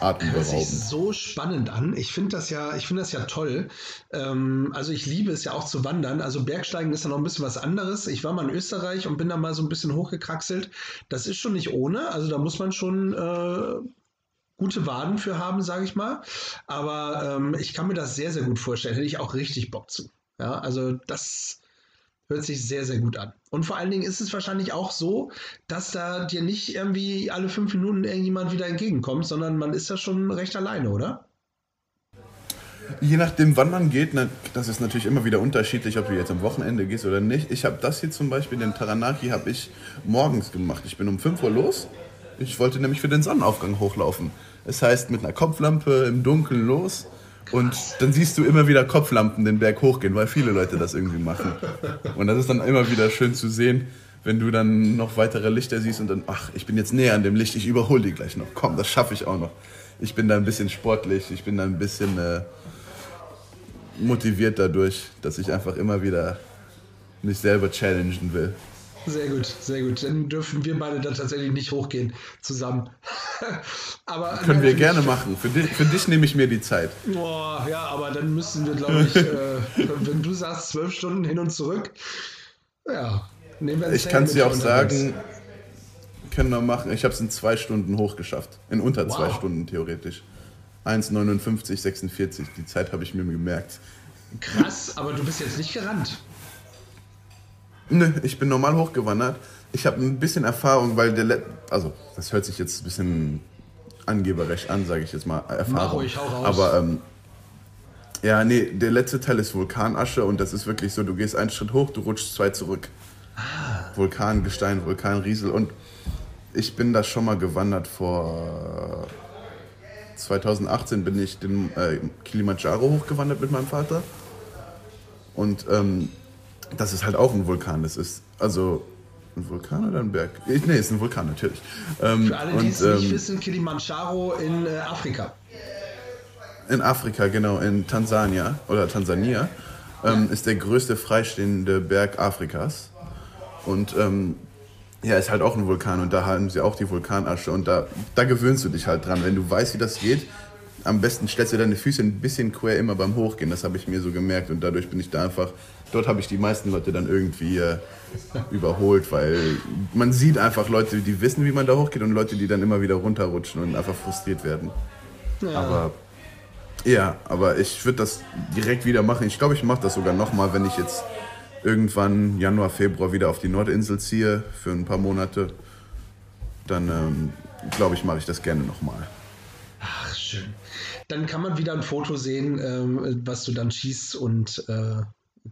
atemberaubend. Hört sich so spannend an. Ich finde das ja, ich finde das ja toll. Ähm, also ich liebe es ja auch zu wandern. Also Bergsteigen ist ja noch ein bisschen was anderes. Ich war mal in Österreich und bin da mal so ein bisschen hochgekraxelt. Das ist schon nicht ohne. Also da muss man schon äh, gute Waden für haben, sage ich mal. Aber ähm, ich kann mir das sehr, sehr gut vorstellen. Hätte ich auch richtig Bock zu. Ja, also das hört sich sehr, sehr gut an. Und vor allen Dingen ist es wahrscheinlich auch so, dass da dir nicht irgendwie alle fünf Minuten irgendjemand wieder entgegenkommt, sondern man ist da schon recht alleine, oder? Je nachdem, wann man geht, ne, das ist natürlich immer wieder unterschiedlich, ob du jetzt am Wochenende gehst oder nicht. Ich habe das hier zum Beispiel, den Taranaki, habe ich morgens gemacht. Ich bin um 5 Uhr los. Ich wollte nämlich für den Sonnenaufgang hochlaufen. Das heißt, mit einer Kopflampe im Dunkeln los. Und dann siehst du immer wieder Kopflampen den Berg hochgehen, weil viele Leute das irgendwie machen. Und das ist dann immer wieder schön zu sehen, wenn du dann noch weitere Lichter siehst und dann, ach, ich bin jetzt näher an dem Licht, ich überhole die gleich noch. Komm, das schaffe ich auch noch. Ich bin da ein bisschen sportlich, ich bin da ein bisschen äh, motiviert dadurch, dass ich einfach immer wieder mich selber challengen will. Sehr gut, sehr gut. Dann dürfen wir beide dann tatsächlich nicht hochgehen zusammen. aber Können wir gerne machen. Für dich, für dich nehme ich mir die Zeit. Boah, ja, aber dann müssen wir, glaube ich, äh, wenn du sagst zwölf Stunden hin und zurück, ja, nehmen wir Ich kann es dir auch sagen, können wir machen. Ich habe es in zwei Stunden hochgeschafft. In unter wow. zwei Stunden theoretisch. 1,59, 46. Die Zeit habe ich mir gemerkt. Krass, aber du bist jetzt nicht gerannt. Nö, ich bin normal hochgewandert. Ich habe ein bisschen Erfahrung, weil der, Le also das hört sich jetzt ein bisschen angeberisch an, sage ich jetzt mal. Erfahrung. Mach ruhig, hau raus. Aber ähm, ja, nee, der letzte Teil ist Vulkanasche und das ist wirklich so, du gehst einen Schritt hoch, du rutschst zwei zurück. Ah. Vulkangestein, Vulkanriesel und ich bin da schon mal gewandert vor 2018 bin ich den äh, Kilimanjaro hochgewandert mit meinem Vater und ähm, das ist halt auch ein Vulkan. Das ist also ein Vulkan oder ein Berg? Ich, nee, ist ein Vulkan natürlich. Ähm, Für alle, die es ähm, nicht wissen, Kilimanjaro in äh, Afrika. In Afrika, genau, in Tansania oder Tansania ähm, ja. ist der größte freistehende Berg Afrikas. Und ähm, ja, ist halt auch ein Vulkan und da haben sie auch die Vulkanasche und da, da gewöhnst du dich halt dran. Wenn du weißt, wie das geht, am besten stellst du deine Füße ein bisschen quer immer beim Hochgehen. Das habe ich mir so gemerkt und dadurch bin ich da einfach dort habe ich die meisten Leute dann irgendwie äh, überholt, weil man sieht einfach Leute, die wissen, wie man da hochgeht und Leute, die dann immer wieder runterrutschen und einfach frustriert werden. Ja. Aber ja, aber ich würde das direkt wieder machen. Ich glaube, ich mache das sogar nochmal, wenn ich jetzt irgendwann Januar, Februar wieder auf die Nordinsel ziehe für ein paar Monate. Dann ähm, glaube ich, mache ich das gerne nochmal. Ach, schön. Dann kann man wieder ein Foto sehen, ähm, was du dann schießt und äh,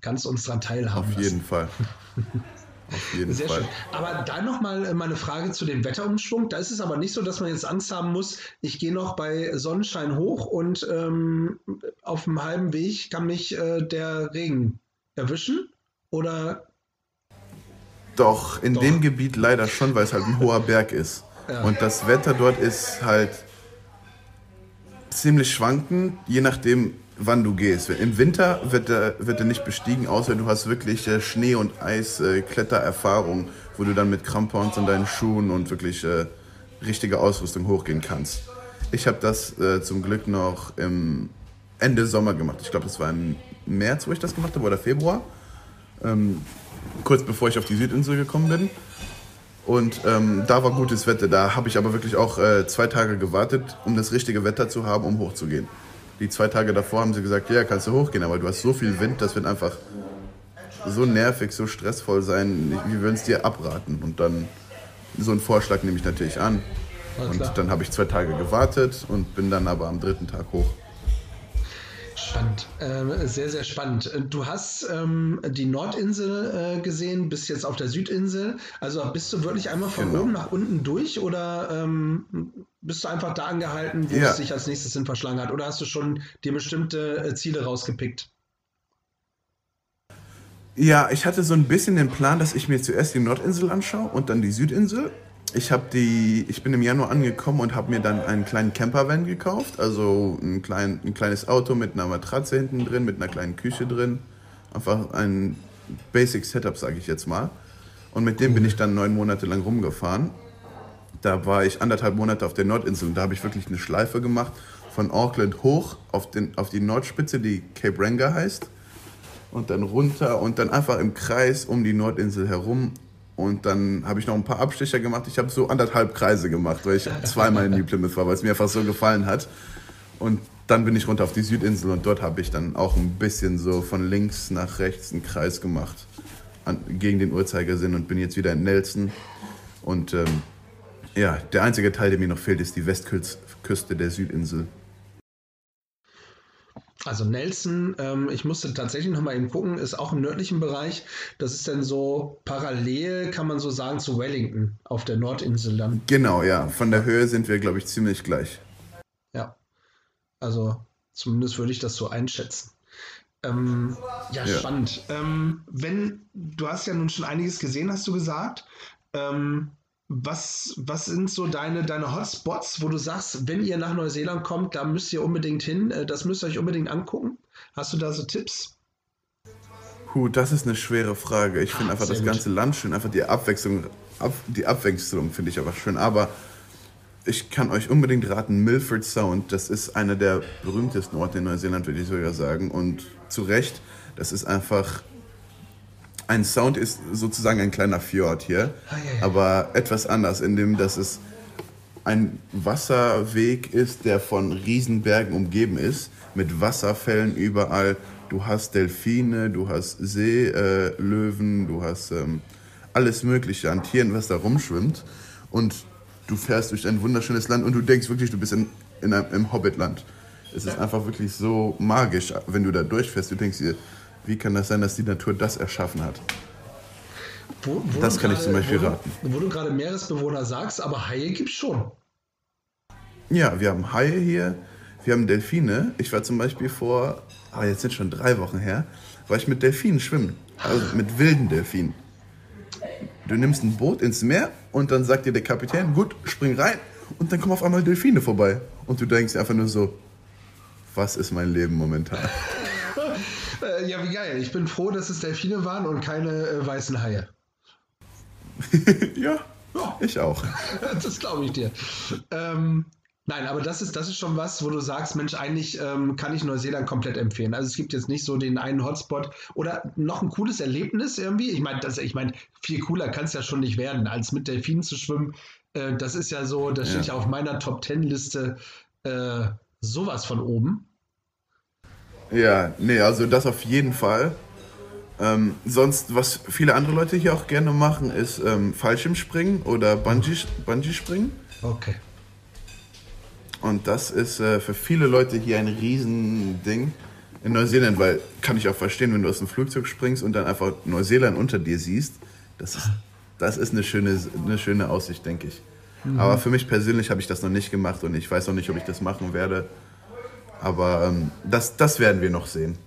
kannst uns daran teilhaben Auf jeden lassen. Fall. Auf jeden Sehr Fall. schön. Aber dann nochmal äh, meine Frage zu dem Wetterumschwung. Da ist es aber nicht so, dass man jetzt Angst haben muss, ich gehe noch bei Sonnenschein hoch und ähm, auf dem halben Weg kann mich äh, der Regen erwischen? Oder? Doch, in Doch. dem Gebiet leider schon, weil es halt ein hoher Berg ist. Ja. Und das Wetter dort ist halt ziemlich schwankend, je nachdem, wann du gehst. Im Winter wird er, wird nicht bestiegen, außer du hast wirklich äh, Schnee- und Eis-Klettererfahrung, äh, wo du dann mit Crampons in deinen Schuhen und wirklich äh, richtige Ausrüstung hochgehen kannst. Ich habe das äh, zum Glück noch im Ende Sommer gemacht. Ich glaube, das war im März, wo ich das gemacht habe, oder Februar. Ähm, kurz bevor ich auf die Südinsel gekommen bin. Und ähm, da war gutes Wetter. Da habe ich aber wirklich auch äh, zwei Tage gewartet, um das richtige Wetter zu haben, um hochzugehen die zwei Tage davor haben sie gesagt, ja, kannst du hochgehen, aber du hast so viel Wind, das wird einfach so nervig, so stressvoll sein. Wir würden es dir abraten. Und dann so einen Vorschlag nehme ich natürlich an. Und dann habe ich zwei Tage gewartet und bin dann aber am dritten Tag hoch. Spannend, äh, sehr, sehr spannend. Du hast ähm, die Nordinsel äh, gesehen, bist jetzt auf der Südinsel. Also bist du wirklich einmal von genau. oben nach unten durch oder ähm, bist du einfach da angehalten, wo ja. es sich als nächstes hin verschlagen hat? Oder hast du schon dir bestimmte äh, Ziele rausgepickt? Ja, ich hatte so ein bisschen den Plan, dass ich mir zuerst die Nordinsel anschaue und dann die Südinsel ich habe die, ich bin im Januar angekommen und habe mir dann einen kleinen Campervan gekauft, also ein, klein, ein kleines Auto mit einer Matratze hinten drin, mit einer kleinen Küche drin, einfach ein Basic Setup, sage ich jetzt mal. Und mit dem bin ich dann neun Monate lang rumgefahren. Da war ich anderthalb Monate auf der Nordinsel und da habe ich wirklich eine Schleife gemacht von Auckland hoch auf, den, auf die Nordspitze, die Cape Ranga heißt, und dann runter und dann einfach im Kreis um die Nordinsel herum Und dann habe ich noch ein paar Abstecher gemacht. Ich habe so anderthalb Kreise gemacht, weil ich zweimal in New Plymouth war, weil es mir einfach so gefallen hat. Und dann bin ich runter auf die Südinsel und dort habe ich dann auch ein bisschen so von links nach rechts einen Kreis gemacht an, gegen den Uhrzeigersinn und bin jetzt wieder in Nelson. Und ähm, ja, der einzige Teil, der mir noch fehlt, ist die Westküste der Südinsel. Also Nelson, ähm, ich musste tatsächlich noch mal eben gucken, ist auch im nördlichen Bereich. Das ist dann so parallel, kann man so sagen, zu Wellington auf der Nordinsel dann. Genau, ja. Von der Höhe sind wir, glaube ich, ziemlich gleich. Ja. Also zumindest würde ich das so einschätzen. Ähm, ja, ja, spannend. Ähm, wenn du hast ja nun schon einiges gesehen, hast du gesagt. Was, was sind so deine, deine Hotspots, wo du sagst, wenn ihr nach Neuseeland kommt, da müsst ihr unbedingt hin, äh, das müsst ihr euch unbedingt angucken? Hast du da so Tipps? Puh, das ist eine schwere Frage. Ich finde ah, einfach das gut. ganze Land schön, einfach die Abwechslung, ab, die Abwechslung finde ich einfach schön. Aber ich kann euch unbedingt raten, Milford Sound, das ist einer der berühmtesten Orte in Neuseeland, würde ich sogar sagen. Und zu Recht, das ist einfach ein Sound ist sozusagen ein kleiner Fjord hier, aber etwas anders, in dem dass es ein Wasserweg ist, der von Riesenbergen umgeben ist, mit Wasserfällen überall. Du hast Delfine, du hast Seelöwen, äh, du hast ähm, alles Mögliche an Tieren, was da rumschwimmt. Und du fährst durch ein wunderschönes Land und du denkst wirklich, du bist in, in einem, im Hobbitland. Es ist einfach wirklich so magisch, wenn du da durchfährst. Du denkst dir, wie kann das sein, dass die Natur das erschaffen hat? Wo, wo das kann grade, ich zum Beispiel wo raten. wo du gerade Meeresbewohner sagst, aber Haie gibt es schon. Ja, wir haben Haie hier, wir haben Delfine. Ich war zum Beispiel vor, ah, jetzt sind schon drei Wochen her, war ich mit Delfinen schwimmen. Also mit wilden Delfinen. Du nimmst ein Boot ins Meer und dann sagt dir der Kapitän, gut, spring rein. Und dann kommen auf einmal Delfine vorbei. Und du denkst einfach nur so, was ist mein Leben momentan? Äh, ja, wie geil. Ich bin froh, dass es Delfine waren und keine äh, weißen Haie. ja, ja, ich auch. das glaube ich dir. Ähm, nein, aber das ist, das ist schon was, wo du sagst, Mensch, eigentlich ähm, kann ich Neuseeland komplett empfehlen. Also es gibt jetzt nicht so den einen Hotspot oder noch ein cooles Erlebnis irgendwie. Ich meine, ich meine, viel cooler kann es ja schon nicht werden, als mit Delfinen zu schwimmen. Äh, das ist ja so, das steht ja auf meiner Top Ten Liste äh, sowas von oben. Ja, nee, also das auf jeden Fall. Ähm, sonst, was viele andere Leute hier auch gerne machen, ist ähm, Fallschirmspringen oder Bungee, Bungee springen. Okay. Und das ist äh, für viele Leute hier ein Riesending in Neuseeland, weil kann ich auch verstehen, wenn du aus dem Flugzeug springst und dann einfach Neuseeland unter dir siehst, das ist, das ist eine, schöne, eine schöne Aussicht, denke ich. Mhm. Aber für mich persönlich habe ich das noch nicht gemacht und ich weiß noch nicht, ob ich das machen werde. Aber ähm, das, das werden wir noch sehen.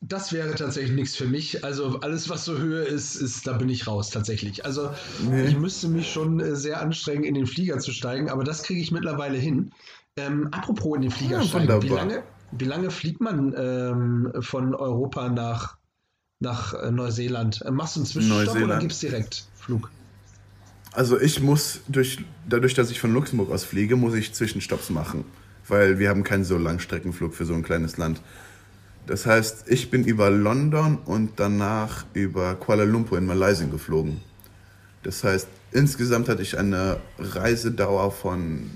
Das wäre tatsächlich nichts für mich. Also alles, was so Höhe ist, ist, da bin ich raus tatsächlich. Also nee. ich müsste mich schon äh, sehr anstrengen, in den Flieger zu steigen, aber das kriege ich mittlerweile hin. Ähm, apropos in den Flieger ja, steigen, wie lange, wie lange fliegt man ähm, von Europa nach, nach äh, Neuseeland? Äh, machst du einen Zwischenstopp Neuseeland. oder gibst direkt Flug? Also ich muss durch, dadurch, dass ich von Luxemburg aus fliege, muss ich Zwischenstopps machen weil wir haben keinen so Langstreckenflug für so ein kleines Land. Das heißt, ich bin über London und danach über Kuala Lumpur in Malaysia geflogen. Das heißt, insgesamt hatte ich eine Reisedauer von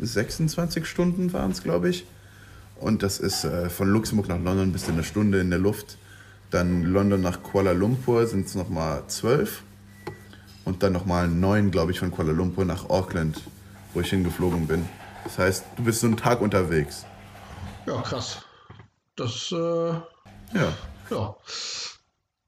26 Stunden waren es, glaube ich. Und das ist äh, von Luxemburg nach London bis in eine Stunde in der Luft. Dann London nach Kuala Lumpur sind es nochmal zwölf. Und dann nochmal neun, glaube ich, von Kuala Lumpur nach Auckland, wo ich hingeflogen bin. Das heißt, du bist so einen Tag unterwegs. Ja, krass. Das, äh, ja. Ja.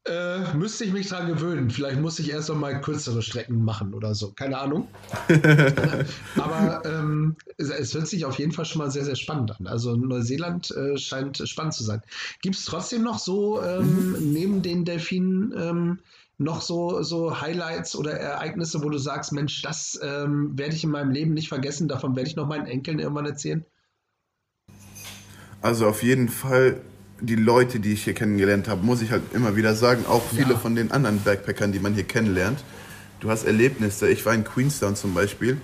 Äh, müsste ich mich dran gewöhnen. Vielleicht muss ich erst noch mal kürzere Strecken machen oder so. Keine Ahnung. Aber ähm, es, es, hört sich auf jeden Fall schon mal sehr, sehr spannend an. Also Neuseeland äh, scheint spannend zu sein. Gibt es trotzdem noch so ähm, mhm. neben den Delfinen ähm, noch so, so Highlights oder Ereignisse, wo du sagst, Mensch, das ähm, werde ich in meinem Leben nicht vergessen, davon werde ich noch meinen Enkeln irgendwann erzählen? Also auf jeden Fall die Leute, die ich hier kennengelernt habe, muss ich halt immer wieder sagen, auch viele ja. von den anderen Backpackern, die man hier kennenlernt. Du hast Erlebnisse. Ich war in Queenstown zum Beispiel.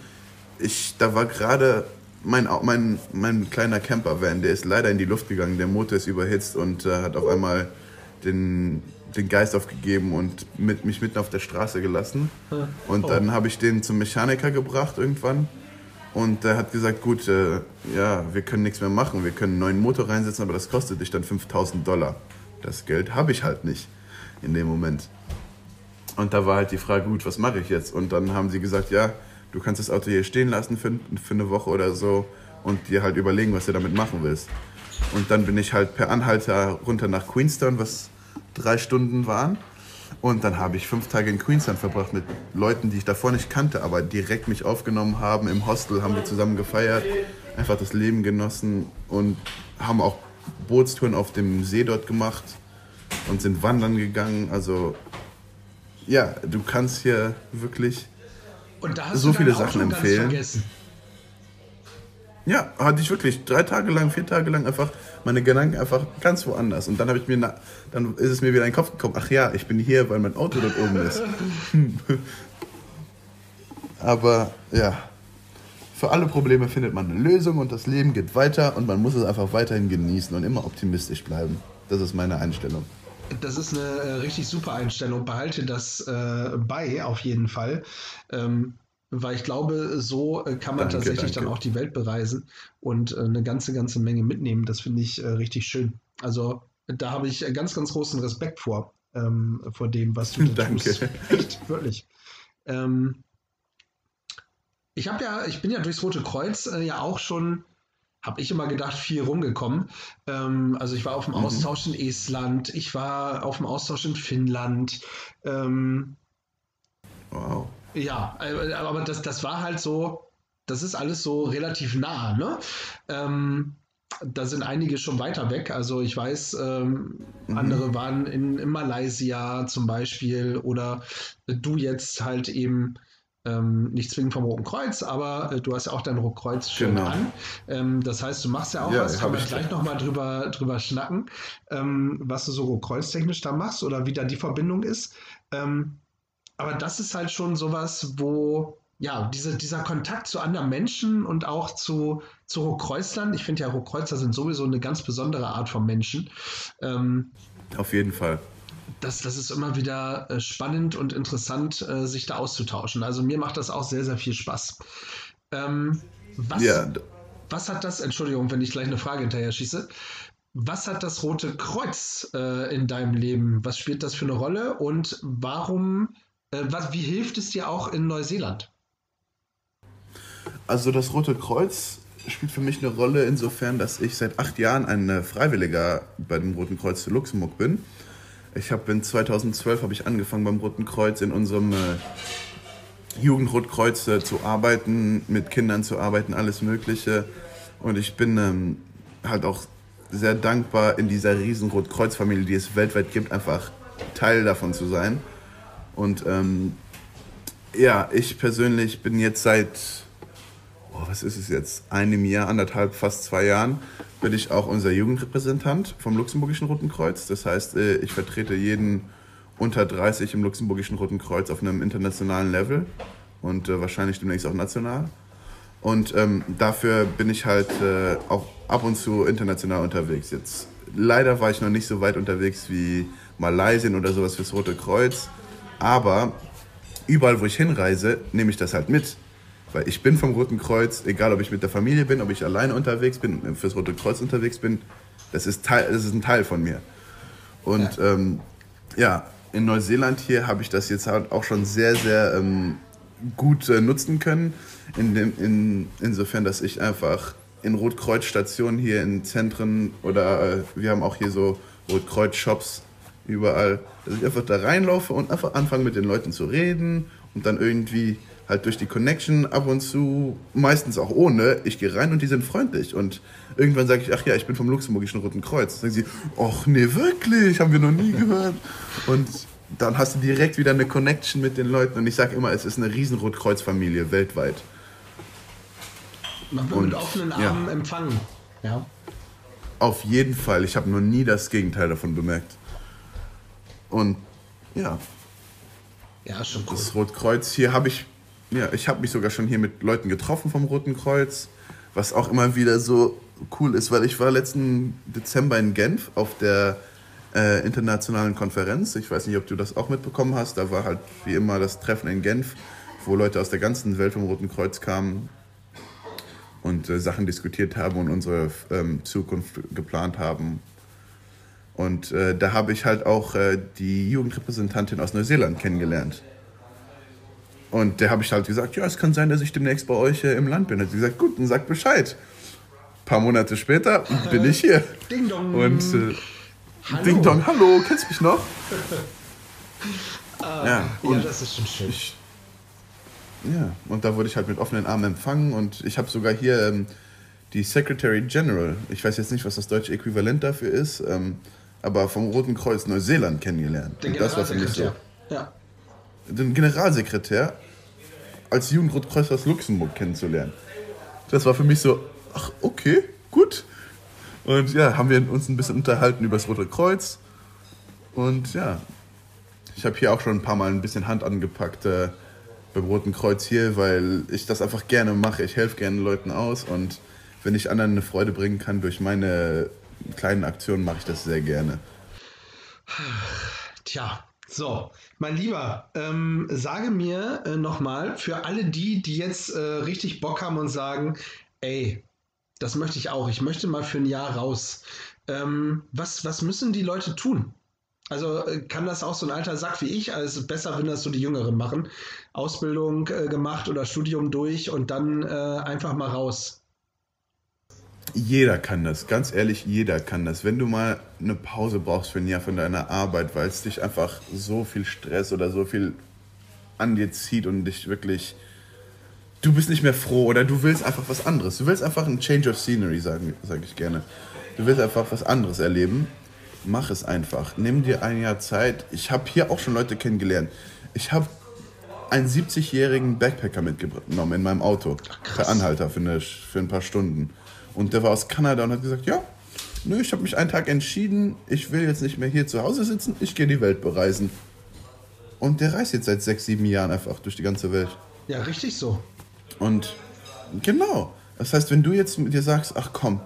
Ich, da war gerade mein, mein, mein kleiner Campervan, der ist leider in die Luft gegangen. Der Motor ist überhitzt und äh, hat auf einmal den, den Geist aufgegeben und mit, mich mitten auf der Straße gelassen. Und dann habe ich den zum Mechaniker gebracht irgendwann. Und der hat gesagt, gut, äh, ja, wir können nichts mehr machen. Wir können einen neuen Motor reinsetzen, aber das kostet dich dann 5000 Dollar. Das Geld habe ich halt nicht in dem Moment. Und da war halt die Frage, gut, was mache ich jetzt? Und dann haben sie gesagt, ja, du kannst das Auto hier stehen lassen für, für eine Woche oder so und dir halt überlegen, was du damit machen willst. Und dann bin ich halt per Anhalter runter nach Queenstown, was drei Stunden waren. Und dann habe ich fünf Tage in Queenstown verbracht mit Leuten, die ich davor nicht kannte, aber direkt mich aufgenommen haben. Im Hostel haben wir zusammen gefeiert, einfach das Leben genossen und haben auch Bootstouren auf dem See dort gemacht und sind wandern gegangen. Also ja, du kannst hier wirklich so viele Sachen empfehlen. Ja, hatte ich wirklich drei Tage lang, vier Tage lang einfach meine Gedanken einfach ganz woanders. Und dann habe ich mir, dann ist es mir wieder in den Kopf gekommen, ach ja, ich bin hier, weil mein Auto dort oben ist. Aber ja, für alle Probleme findet man eine Lösung und das Leben geht weiter und man muss es einfach weiterhin genießen und immer optimistisch bleiben. Das ist meine Einstellung. Das ist eine äh, richtig super Einstellung. Behalte das äh, bei, auf jeden Fall. Ähm, weil ich glaube, so äh, kann man danke, tatsächlich danke. dann auch die Welt bereisen und äh, eine ganze, ganze Menge mitnehmen. Das finde ich äh, richtig schön. Also da habe ich ganz, ganz großen Respekt vor, ähm, vor dem, was du da danke. tust. Echt, wirklich. Ähm, ich habe ja, ich bin ja durchs Rote Kreuz äh, ja auch schon, habe ich immer gedacht, viel rumgekommen. Ähm, also ich war auf dem mhm. Austausch in Estland, ich war auf dem Austausch in Finnland. Ähm, wow. Ja, äh, aber das, das war halt so, das ist alles so relativ nah, ne? Ähm, da sind einige schon weiter weg. Also ich weiß, ähm, mhm. andere waren in, in, Malaysia zum Beispiel oder du jetzt halt eben ähm, nicht zwingend vom Roten Kreuz, aber äh, du hast ja auch dein Rotkreuz schön genau. an. Ähm, das heißt, du machst ja auch ja, was, können wir gleich nochmal drüber, drüber schnacken, ähm, was du so Rotkreuztechnisch da machst oder wie da die Verbindung ist. Aber das ist halt schon sowas, wo ja, diese, dieser Kontakt zu anderen Menschen und auch zu, zu Hochkreuzlern, ich finde ja, Hochkreuzer sind sowieso eine ganz besondere Art von Menschen. Ähm, Auf jeden Fall. Das, das ist immer wieder äh, spannend und interessant, äh, sich da auszutauschen. Also mir macht das auch sehr, sehr viel Spaß. Ähm, was, ja. was hat das, Entschuldigung, wenn ich gleich eine Frage hinterher schieße, was hat das Rote Kreuz äh, in deinem Leben? Was spielt das für eine Rolle und warum was, wie hilft es dir auch in Neuseeland? Also das Rote Kreuz spielt für mich eine Rolle insofern, dass ich seit acht Jahren ein Freiwilliger bei dem Roten Kreuz zu Luxemburg bin. Ich habe in 2012 habe ich angefangen beim Roten Kreuz in unserem äh, Jugendrotkreuz äh, zu arbeiten, mit Kindern zu arbeiten, alles Mögliche. Und ich bin ähm, halt auch sehr dankbar, in dieser riesen Rotkreuz-Familie, die es weltweit gibt, einfach Teil davon zu sein. Und ähm, ja, ich persönlich bin jetzt seit, oh, was ist es jetzt, einem Jahr, anderthalb, fast zwei Jahren, bin ich auch unser Jugendrepräsentant vom Luxemburgischen Roten Kreuz. Das heißt, äh, ich vertrete jeden unter 30 im Luxemburgischen Roten Kreuz auf einem internationalen Level und äh, wahrscheinlich demnächst auch national. Und ähm, dafür bin ich halt äh, auch ab und zu international unterwegs. Jetzt leider war ich noch nicht so weit unterwegs wie Malaysien oder sowas fürs Rote Kreuz. Aber überall, wo ich hinreise, nehme ich das halt mit. Weil ich bin vom Roten Kreuz, egal ob ich mit der Familie bin, ob ich alleine unterwegs bin, fürs Rote Kreuz unterwegs bin, das ist, Teil, das ist ein Teil von mir. Und ja, ähm, ja in Neuseeland hier habe ich das jetzt halt auch schon sehr, sehr ähm, gut äh, nutzen können. In dem, in, insofern, dass ich einfach in Rotkreuz-Stationen hier in Zentren oder äh, wir haben auch hier so Rotkreuz-Shops überall, dass ich einfach da reinlaufe und einfach anfange mit den Leuten zu reden und dann irgendwie halt durch die Connection ab und zu, meistens auch ohne, ich gehe rein und die sind freundlich. Und irgendwann sage ich, ach ja, ich bin vom Luxemburgischen Roten Kreuz. Dann sagen sie, ach nee, wirklich, haben wir noch nie gehört. Und dann hast du direkt wieder eine Connection mit den Leuten. Und ich sage immer, es ist eine riesen Rotkreuz-Familie weltweit. Man wird und, mit offenen Armen ja. empfangen. Ja. Auf jeden Fall. Ich habe noch nie das Gegenteil davon bemerkt. Und ja. Ja, schon cool. Das Rotkreuz, hier habe ich, ja, ich habe mich sogar schon hier mit Leuten getroffen vom Roten Kreuz, was auch immer wieder so cool ist, weil ich war letzten Dezember in Genf auf der äh, internationalen Konferenz. Ich weiß nicht, ob du das auch mitbekommen hast. Da war halt wie immer das Treffen in Genf, wo Leute aus der ganzen Welt vom Roten Kreuz kamen und äh, Sachen diskutiert haben und unsere ähm, Zukunft geplant haben. Und äh, da habe ich halt auch äh, die Jugendrepräsentantin aus Neuseeland kennengelernt. Und der habe ich halt gesagt, ja, es kann sein, dass ich demnächst bei euch äh, im Land bin. Hat sie gesagt, gut, dann sag Bescheid. Ein paar Monate später bin ich hier. Ding dong. Und äh, Ding Dong, hallo, kennst du mich noch? Ah, ja, ja, und das ist schon schön. ich, ja, und da wurde ich halt mit offenen Armen empfangen und ich habe sogar hier ähm, die Secretary General, ich weiß jetzt nicht, was das deutsche Äquivalent dafür ist, ähm, aber vom Roten Kreuz Neuseeland kennengelernt. Den und das war für mich so. Generalsekretär. Ja. Den Generalsekretär als Jugendrotkreuz aus Luxemburg kennenzulernen. Das war für mich so, ach, okay, gut. Und ja, haben wir uns ein bisschen unterhalten über das Rote Kreuz. Und ja, ich habe hier auch schon ein paar Mal ein bisschen Hand angepackt äh, beim Roten Kreuz hier, weil ich das einfach gerne mache. Ich helfe gerne Leuten aus und wenn ich anderen eine Freude bringen kann durch meine kleinen Aktionen, mache ich das sehr gerne. Tja, so, mein Lieber, ähm, sage mir äh, nochmal für alle die, die jetzt äh, richtig Bock haben und sagen, ey, das möchte ich auch, ich möchte mal für ein Jahr raus. Ähm, was, was müssen die Leute tun? Also äh, kann das auch so ein alter Sack wie ich, also besser, wenn das so die Jüngeren machen, Ausbildung äh, gemacht oder Studium durch und dann äh, einfach mal raus. Jeder kann das, ganz ehrlich, jeder kann das. Wenn du mal eine Pause brauchst für ein Jahr von deiner Arbeit, weil es dich einfach so viel Stress oder so viel an dir zieht und dich wirklich, du bist nicht mehr froh oder du willst einfach was anderes. Du willst einfach ein Change of Scenery, sage sag ich gerne. Du willst einfach was anderes erleben. Mach es einfach. Nimm dir ein Jahr Zeit. Ich habe hier auch schon Leute kennengelernt. Ich habe einen 70-jährigen Backpacker mitgenommen in meinem Auto. Per Anhalter für, eine, für ein paar Stunden. Und der war aus Kanada und hat gesagt, ja, nö, ich habe mich einen Tag entschieden, ich will jetzt nicht mehr hier zu Hause sitzen, ich gehe die Welt bereisen. Und der reist jetzt seit sechs, sieben Jahren einfach durch die ganze Welt. Ja, richtig so. Und genau. Das heißt, wenn du jetzt mit dir sagst, ach komm,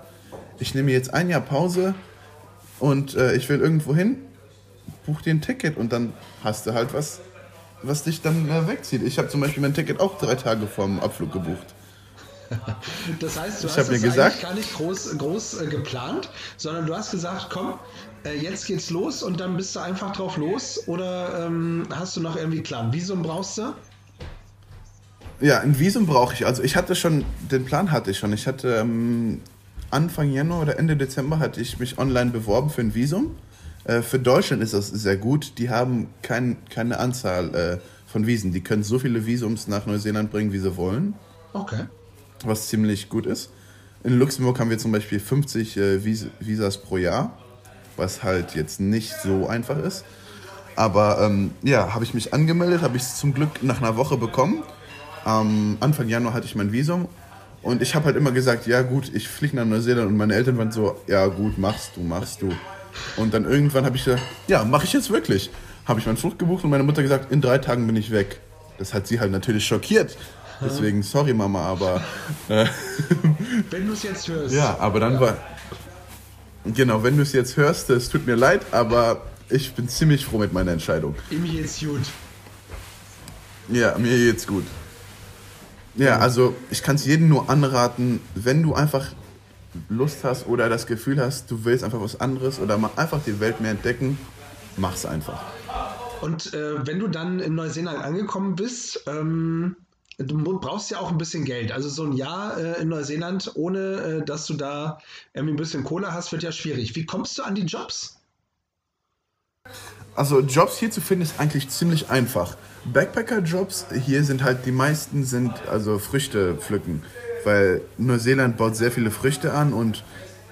ich nehme jetzt ein Jahr Pause und äh, ich will irgendwo hin, buch dir ein Ticket und dann hast du halt was, was dich dann äh, wegzieht. Ich habe zum Beispiel mein Ticket auch drei Tage vorm Abflug gebucht. Das heißt, du Ich hast das gesagt- gar nicht groß, groß äh, geplant, sondern du hast gesagt, komm, äh, jetzt geht's los und dann bist du einfach drauf los oder ähm, hast du noch irgendwie klar? Visum brauchst du? Ja, ein Visum brauche ich. Also ich hatte schon, den Plan hatte ich schon. Ich hatte ähm, Anfang Januar oder Ende Dezember hatte ich mich online beworben für ein Visum. Äh, für Deutschland ist das sehr gut. Die haben kein, keine Anzahl äh, von Visen. Die können so viele Visums nach Neuseeland bringen, wie sie wollen, Okay. Was ziemlich gut ist. In Luxemburg haben wir zum Beispiel 50 äh, Vis Visas pro Jahr, was halt jetzt nicht so einfach ist. Aber ähm, ja, habe ich mich angemeldet, habe ich es zum Glück nach einer Woche bekommen. Am Anfang Januar hatte ich mein Visum und ich habe halt immer gesagt, ja gut, ich fliege nach Neuseeland und meine Eltern waren so, ja gut, machst du, machst du. Und dann irgendwann habe ich gesagt, ja, mache ich jetzt wirklich. Habe ich meinen Flug gebucht und meine Mutter gesagt, in drei Tagen bin ich weg. Das hat sie halt natürlich schockiert. Deswegen, sorry Mama, aber Wenn du es jetzt hörst. ja, aber dann war. Genau, wenn du es jetzt hörst, es tut mir leid, aber ich bin ziemlich froh mit meiner Entscheidung. Ihm geht's gut. Ja, mir geht's gut. Ja, also ich kann es jedem nur anraten, wenn du einfach Lust hast oder das Gefühl hast, du willst einfach was anderes oder mal einfach die Welt mehr entdecken, mach's einfach. Und äh, wenn du dann in Neuseeland angekommen bist, ähm, du brauchst ja auch ein bisschen Geld. Also so ein Jahr äh, in Neuseeland, ohne äh, dass du da irgendwie ein bisschen Kohle hast, wird ja schwierig. Wie kommst du an die Jobs? Also Jobs hier zu finden ist eigentlich ziemlich einfach. Backpacker-Jobs hier sind halt die meisten sind also Früchte pflücken, weil Neuseeland baut sehr viele Früchte an und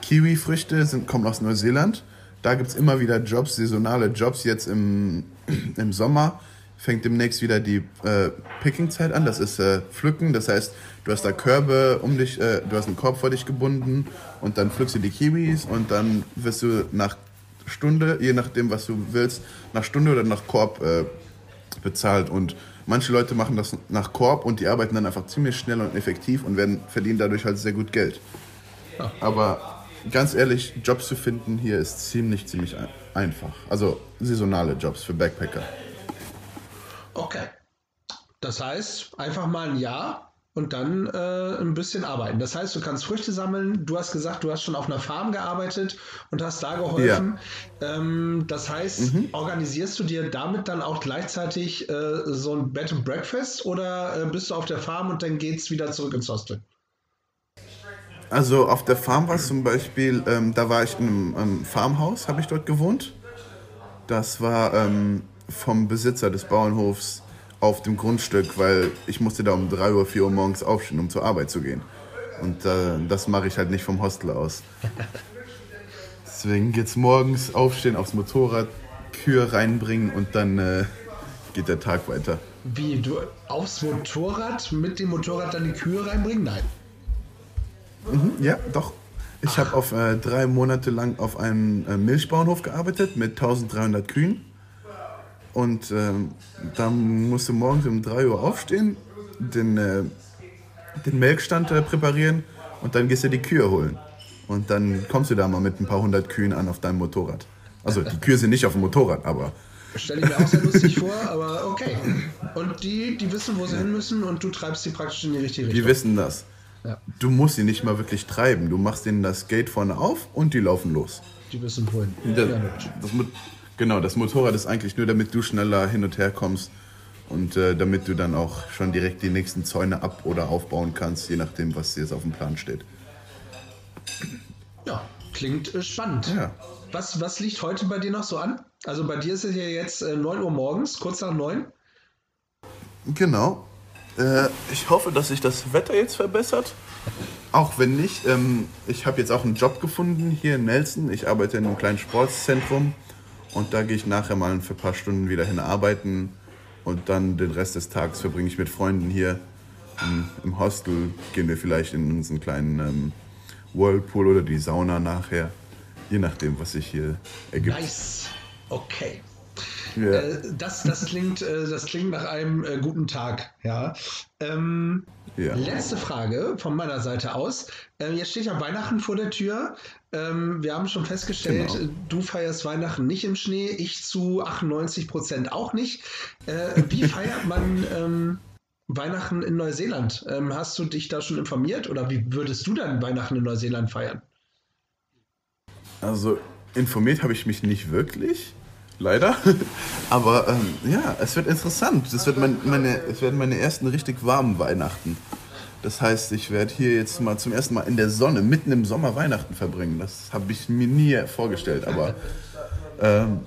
Kiwi-Früchte kommen aus Neuseeland. Da gibt es immer wieder Jobs, saisonale Jobs. Jetzt im, im Sommer fängt demnächst wieder die äh, Picking-Zeit an. Das ist äh, Pflücken. Das heißt, du hast da Körbe um dich, äh, du hast einen Korb vor dich gebunden und dann pflückst du die Kiwis und dann wirst du nach Stunde, je nachdem, was du willst, nach Stunde oder nach Korb äh, bezahlt. Und manche Leute machen das nach Korb und die arbeiten dann einfach ziemlich schnell und effektiv und werden, verdienen dadurch halt sehr gut Geld. Aber ganz ehrlich, Jobs zu finden hier ist ziemlich, ziemlich einfach. Also saisonale Jobs für Backpacker. Okay. Das heißt, einfach mal ein Jahr und dann äh, ein bisschen arbeiten. Das heißt, du kannst Früchte sammeln. Du hast gesagt, du hast schon auf einer Farm gearbeitet und hast da geholfen. Ja. Ähm, das heißt, mhm. organisierst du dir damit dann auch gleichzeitig äh, so ein Bed and Breakfast oder äh, bist du auf der Farm und dann geht's wieder zurück ins Hostel? Also auf der Farm war es zum Beispiel, ähm, da war ich in einem, einem Farmhaus, habe ich dort gewohnt. Das war ähm, vom Besitzer des Bauernhofs auf dem Grundstück, weil ich musste da um 3 Uhr, 4 Uhr morgens aufstehen, um zur Arbeit zu gehen. Und äh, das mache ich halt nicht vom Hostel aus. Deswegen geht's morgens aufstehen, aufs Motorrad, Kühe reinbringen und dann äh, geht der Tag weiter. Wie, du aufs Motorrad, mit dem Motorrad dann die Kühe reinbringen? Nein. Mhm, ja, doch. Ich habe auf äh, drei Monate lang auf einem äh, Milchbauernhof gearbeitet mit 1300 Kühen. Und ähm, dann musst du morgens um 3 Uhr aufstehen, den, äh, den Melkstand äh, präparieren und dann gehst du die Kühe holen. Und dann kommst du da mal mit ein paar hundert Kühen an auf deinem Motorrad. Also die Kühe sind nicht auf dem Motorrad, aber. Stelle ich mir auch sehr lustig vor, aber okay. Und die, die wissen, wo sie hin müssen und du treibst sie praktisch in die richtige Richtung. Die wissen das. Ja. Du musst sie nicht mal wirklich treiben. Du machst ihnen das Gate vorne auf und die laufen los. Die wissen wohin. Das, das, Genau, das Motorrad ist eigentlich nur, damit du schneller hin und her kommst und äh, damit du dann auch schon direkt die nächsten Zäune ab- oder aufbauen kannst, je nachdem, was jetzt auf dem Plan steht. Ja, klingt äh, spannend. Ja. Was, was liegt heute bei dir noch so an? Also bei dir ist es ja jetzt äh, 9 Uhr morgens, kurz nach 9. Genau. Äh, ich hoffe, dass sich das Wetter jetzt verbessert. Auch wenn nicht. Ähm, ich habe jetzt auch einen Job gefunden hier in Nelson. Ich arbeite in einem kleinen Sportzentrum und da gehe ich nachher mal für ein paar Stunden wieder hin arbeiten. Und dann den Rest des Tages verbringe ich mit Freunden hier. Im Hostel gehen wir vielleicht in unseren kleinen ähm, Whirlpool oder die Sauna nachher. Je nachdem, was sich hier ergibt. Nice. Okay. Ja. Äh, das, das, klingt, äh, das klingt nach einem äh, guten Tag. Ja. Ähm, ja. Letzte Frage von meiner Seite aus. Jetzt steht ja Weihnachten vor der Tür. Ähm, wir haben schon festgestellt, genau. du feierst Weihnachten nicht im Schnee, ich zu 98 Prozent auch nicht. Wie feiert man ähm, Weihnachten in Neuseeland? Ähm, hast du dich da schon informiert oder wie würdest du dann Weihnachten in Neuseeland feiern? Also informiert habe ich mich nicht wirklich leider. Aber ähm, ja, es wird interessant. Es, wird mein, meine, es werden meine ersten richtig warmen Weihnachten. Das heißt, ich werde hier jetzt mal zum ersten Mal in der Sonne, mitten im Sommer Weihnachten verbringen. Das habe ich mir nie vorgestellt. Aber ähm,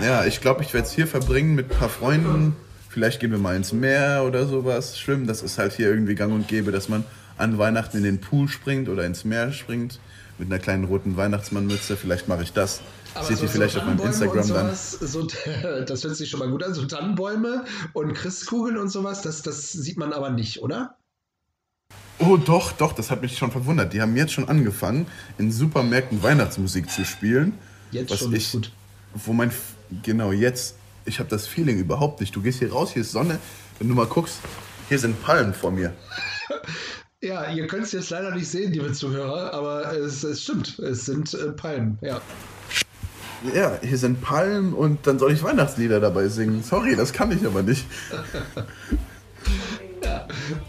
ja, ich glaube, ich werde es hier verbringen mit ein paar Freunden. Vielleicht gehen wir mal ins Meer oder sowas. Schwimmen, das ist halt hier irgendwie gang und gäbe, dass man an Weihnachten in den Pool springt oder ins Meer springt. Mit einer kleinen roten Weihnachtsmannmütze. Vielleicht mache ich das. Aber Seht so, ihr vielleicht so auf meinem Instagram sowas, dann. So, das hört sich schon mal gut an. So Tannenbäume und Christkugeln und sowas, das, das sieht man aber nicht, oder? Oh, doch, doch, das hat mich schon verwundert. Die haben jetzt schon angefangen, in Supermärkten Weihnachtsmusik zu spielen. Jetzt was schon ich, gut. Wo mein, genau, jetzt, ich habe das Feeling überhaupt nicht. Du gehst hier raus, hier ist Sonne. Wenn du mal guckst, hier sind Palmen vor mir. ja, ihr könnt es jetzt leider nicht sehen, liebe Zuhörer, aber es, es stimmt, es sind äh, Palmen, ja ja, hier sind Palmen und dann soll ich Weihnachtslieder dabei singen. Sorry, das kann ich aber nicht. ja,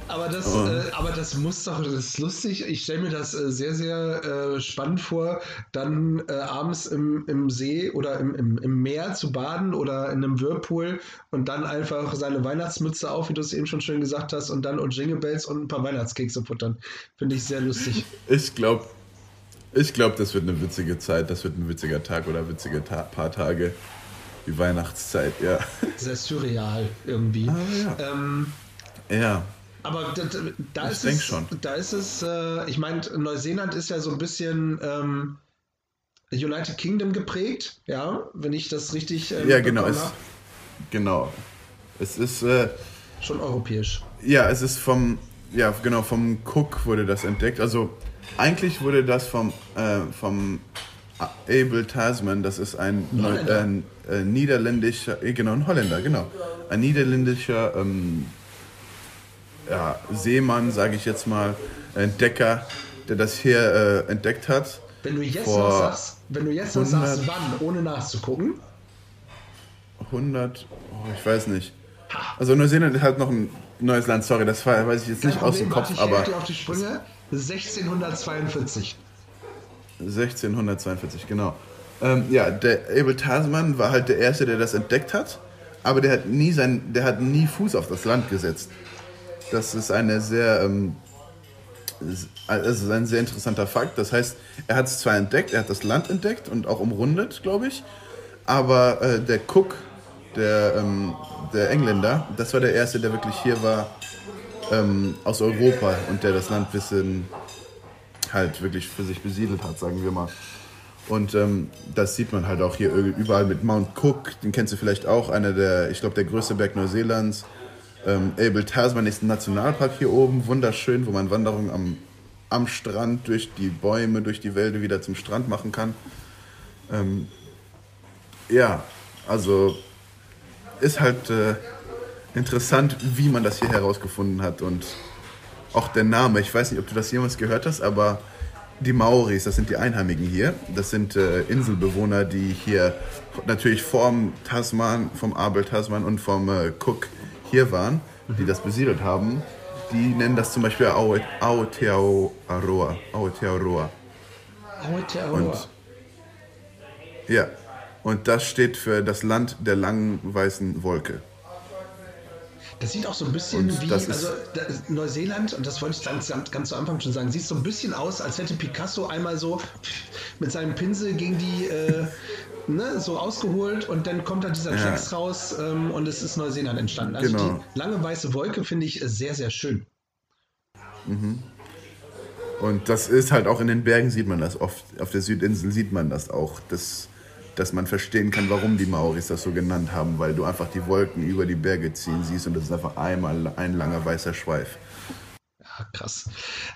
aber das, oh. äh, aber das muss doch, das ist lustig. Ich stelle mir das äh, sehr, sehr äh, spannend vor, dann äh, abends im, im See oder im, im, im Meer zu baden oder in einem Whirlpool und dann einfach seine Weihnachtsmütze auf, wie du es eben schon schön gesagt hast, und dann und Jingle Bells und ein paar Weihnachtskekse futtern. Finde ich sehr lustig. Ich glaube, ich glaube, das wird eine witzige Zeit, das wird ein witziger Tag oder witzige Ta paar Tage. Die Weihnachtszeit, ja. Sehr surreal irgendwie. Ah, ja. Ähm, ja. Aber da, da ist es, schon. da ist es, äh, ich meine, Neuseeland ist ja so ein bisschen ähm, United Kingdom geprägt, ja, wenn ich das richtig. Äh, ja, genau. Es, genau. Es ist. Äh, schon europäisch. Ja, es ist vom, ja, genau, vom Cook wurde das entdeckt. Also eigentlich wurde das vom, äh, vom Abel Tasman, das ist ein, ein äh, niederländischer, äh, genau, ein Holländer, genau. Ein niederländischer ähm, ja, Seemann, sage ich jetzt mal, Entdecker, der das hier äh, entdeckt hat. Wenn du jetzt noch sagst, wenn du jetzt noch sagst, 100 wann, ohne nachzugucken, 100, oh, ich weiß nicht. Also Neuseeland hat noch ein neues Land, sorry, das weiß ich jetzt nicht kein aus dem Problem, Kopf, ich aber auf die Sprünge. 1642. 1642, genau. Ähm, ja, der Abel Tasman war halt der Erste, der das entdeckt hat, aber der hat nie, sein, der hat nie Fuß auf das Land gesetzt. Das ist eine sehr, ähm, also ein sehr interessanter Fakt. Das heißt, er hat es zwar entdeckt, er hat das Land entdeckt und auch umrundet, glaube ich, aber äh, der Cook, der, ähm, der Engländer, das war der Erste, der wirklich hier war ähm, aus Europa und der das Land ein bisschen halt wirklich für sich besiedelt hat, sagen wir mal. Und ähm, das sieht man halt auch hier überall mit Mount Cook, den kennst du vielleicht auch, einer der, ich glaube, der größte Berg Neuseelands. Ähm, Abel Tasman ist ein Nationalpark hier oben, wunderschön, wo man Wanderungen am, am Strand durch die Bäume, durch die Wälder wieder zum Strand machen kann. Ähm, ja, also ist halt äh, interessant, wie man das hier herausgefunden hat und auch der Name. Ich weiß nicht, ob du das jemals gehört hast, aber die Maoris, das sind die Einheimigen hier. Das sind äh, Inselbewohner, die hier natürlich vom Tasman, vom Abel Tasman und vom äh, Cook hier waren, die das besiedelt haben. Die nennen das zum Beispiel Aote- Aotearoa. Aotearoa. Und ja, und das steht für das Land der langen weißen Wolke. Das sieht auch so ein bisschen Und wie, das also da ist Neuseeland, und das wollte ich ganz, ganz, zu Anfang schon sagen, sieht so ein bisschen aus, als hätte Picasso einmal so mit seinem Pinsel gegen die, äh, ne, so ausgeholt und dann kommt da dieser Ja. Klecks raus ähm, und es ist Neuseeland entstanden. Also Genau. die lange weiße Wolke finde ich sehr, sehr schön. Und das ist halt auch in den Bergen sieht man das oft. Auf der Südinsel sieht man das auch, dass, dass man verstehen kann, warum die Maoris das so genannt haben, weil du einfach die Wolken über die Berge ziehen siehst und das ist einfach einmal ein langer weißer Schweif. Krass.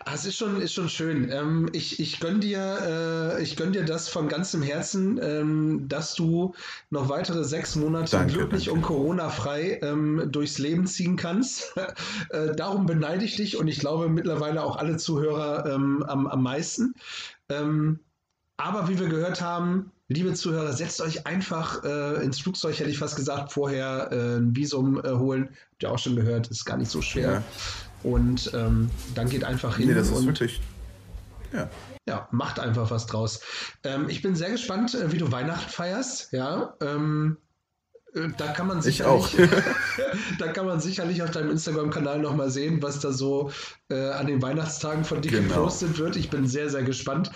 Ah, es ist schon, ist schon schön. Ähm, ich, ich gönn dir, äh, ich gönn dir das von ganzem Herzen, ähm, dass du noch weitere sechs Monate Danke, glücklich danke. und Corona-frei ähm, durchs Leben ziehen kannst. äh, darum beneide ich dich und ich glaube mittlerweile auch alle Zuhörer ähm, am, am meisten. Ähm, aber wie wir gehört haben, liebe Zuhörer, setzt euch einfach äh, ins Flugzeug, hätte ich fast gesagt, vorher äh, ein Visum äh, holen. Habt ihr auch schon gehört, ist gar nicht so schwer. Ja. Und ähm, dann geht einfach hin Nee, das ist wirklich. Ja. ja, macht einfach was draus. Ähm, ich bin sehr gespannt, äh, wie du Weihnachten feierst. Ja, ähm, äh, da kann man Ich sicherlich, da kann man sicherlich auf deinem Instagram-Kanal noch mal sehen, was da so äh, an den Weihnachtstagen von dir Genau. gepostet wird. Ich bin sehr, sehr gespannt,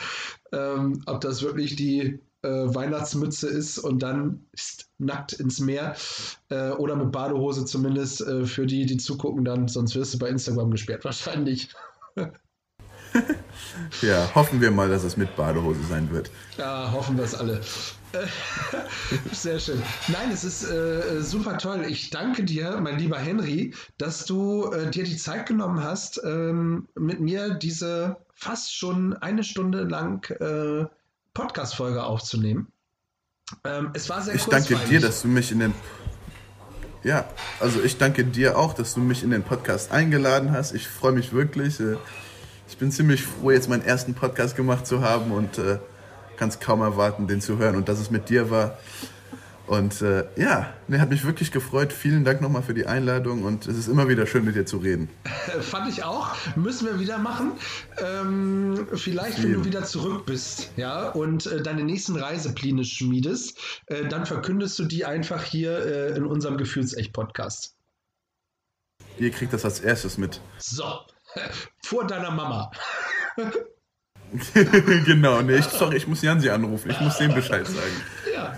ähm, ob das wirklich die äh, Weihnachtsmütze ist und dann ist nackt ins Meer äh, oder mit Badehose zumindest äh, für die, die zugucken dann, sonst wirst du bei Instagram gesperrt wahrscheinlich. ja, hoffen wir mal, dass es mit Badehose sein wird. Ja, hoffen wir es alle. Sehr schön. Nein, es ist äh, super toll. Ich danke dir, mein lieber Henry, dass du äh, dir die Zeit genommen hast, ähm, mit mir diese fast schon eine Stunde lang äh, Podcast-Folge aufzunehmen. Ähm, es war sehr Ich danke dir, dass du mich in den. Ja, also ich danke dir auch, dass du mich in den Podcast eingeladen hast. Ich freue mich wirklich. äh, Ich bin ziemlich froh, jetzt meinen ersten Podcast gemacht zu haben und äh, kann es kaum erwarten, den zu hören und dass es mit dir war. Und äh, ja, ne, hat mich wirklich gefreut. Vielen Dank nochmal für die Einladung und es ist immer wieder schön, mit dir zu reden. Fand ich auch. Müssen wir wieder machen. Ähm, vielleicht, wenn Viel. du wieder zurück bist, ja, und äh, deine nächsten Reisepläne schmiedest, äh, dann verkündest du die einfach hier äh, in unserem Gefühlsecht-Podcast. Ihr kriegt das als erstes mit. So, vor deiner Mama. genau, ne, ich, sorry, ich muss Jansi anrufen. Ich muss dem Bescheid sagen.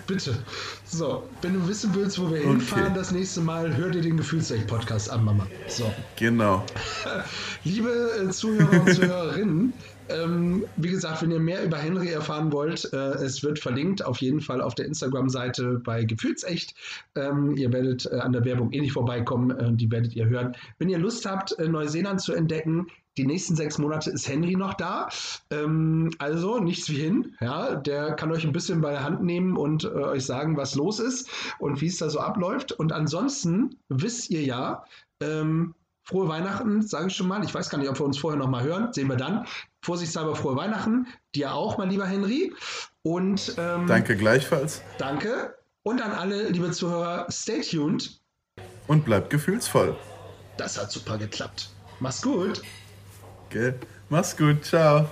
Bitte. So, wenn du wissen willst, wo wir hinfahren das nächste Mal, hör dir den Gefühlsecht-Podcast an, Mama. So. Genau. Liebe äh, Zuhörer und Zuhörerinnen, ähm, wie gesagt, wenn ihr mehr über Henry erfahren wollt, äh, es wird verlinkt auf jeden Fall auf der Instagram-Seite bei Gefühlsecht. Ähm, ihr werdet äh, an der Werbung eh nicht vorbeikommen, äh, die werdet ihr hören. Wenn ihr Lust habt, äh, Neuseeland zu entdecken, die nächsten sechs Monate ist Henry noch da. Ähm, also nichts wie hin. Ja, der kann euch ein bisschen bei der Hand nehmen und äh, euch sagen, was los ist und wie es da so abläuft. Und ansonsten wisst ihr ja, ähm, frohe Weihnachten, sage ich schon mal. Ich weiß gar nicht, ob wir uns vorher noch mal hören. Sehen wir dann. vorsichtshalber frohe Weihnachten. Dir auch, mein lieber Henry. Und ähm, Danke gleichfalls. Danke. Und an alle, liebe Zuhörer, stay tuned. Und bleibt gefühlsvoll. Das hat super geklappt. Mach's gut. Gell? Mach's gut, ciao.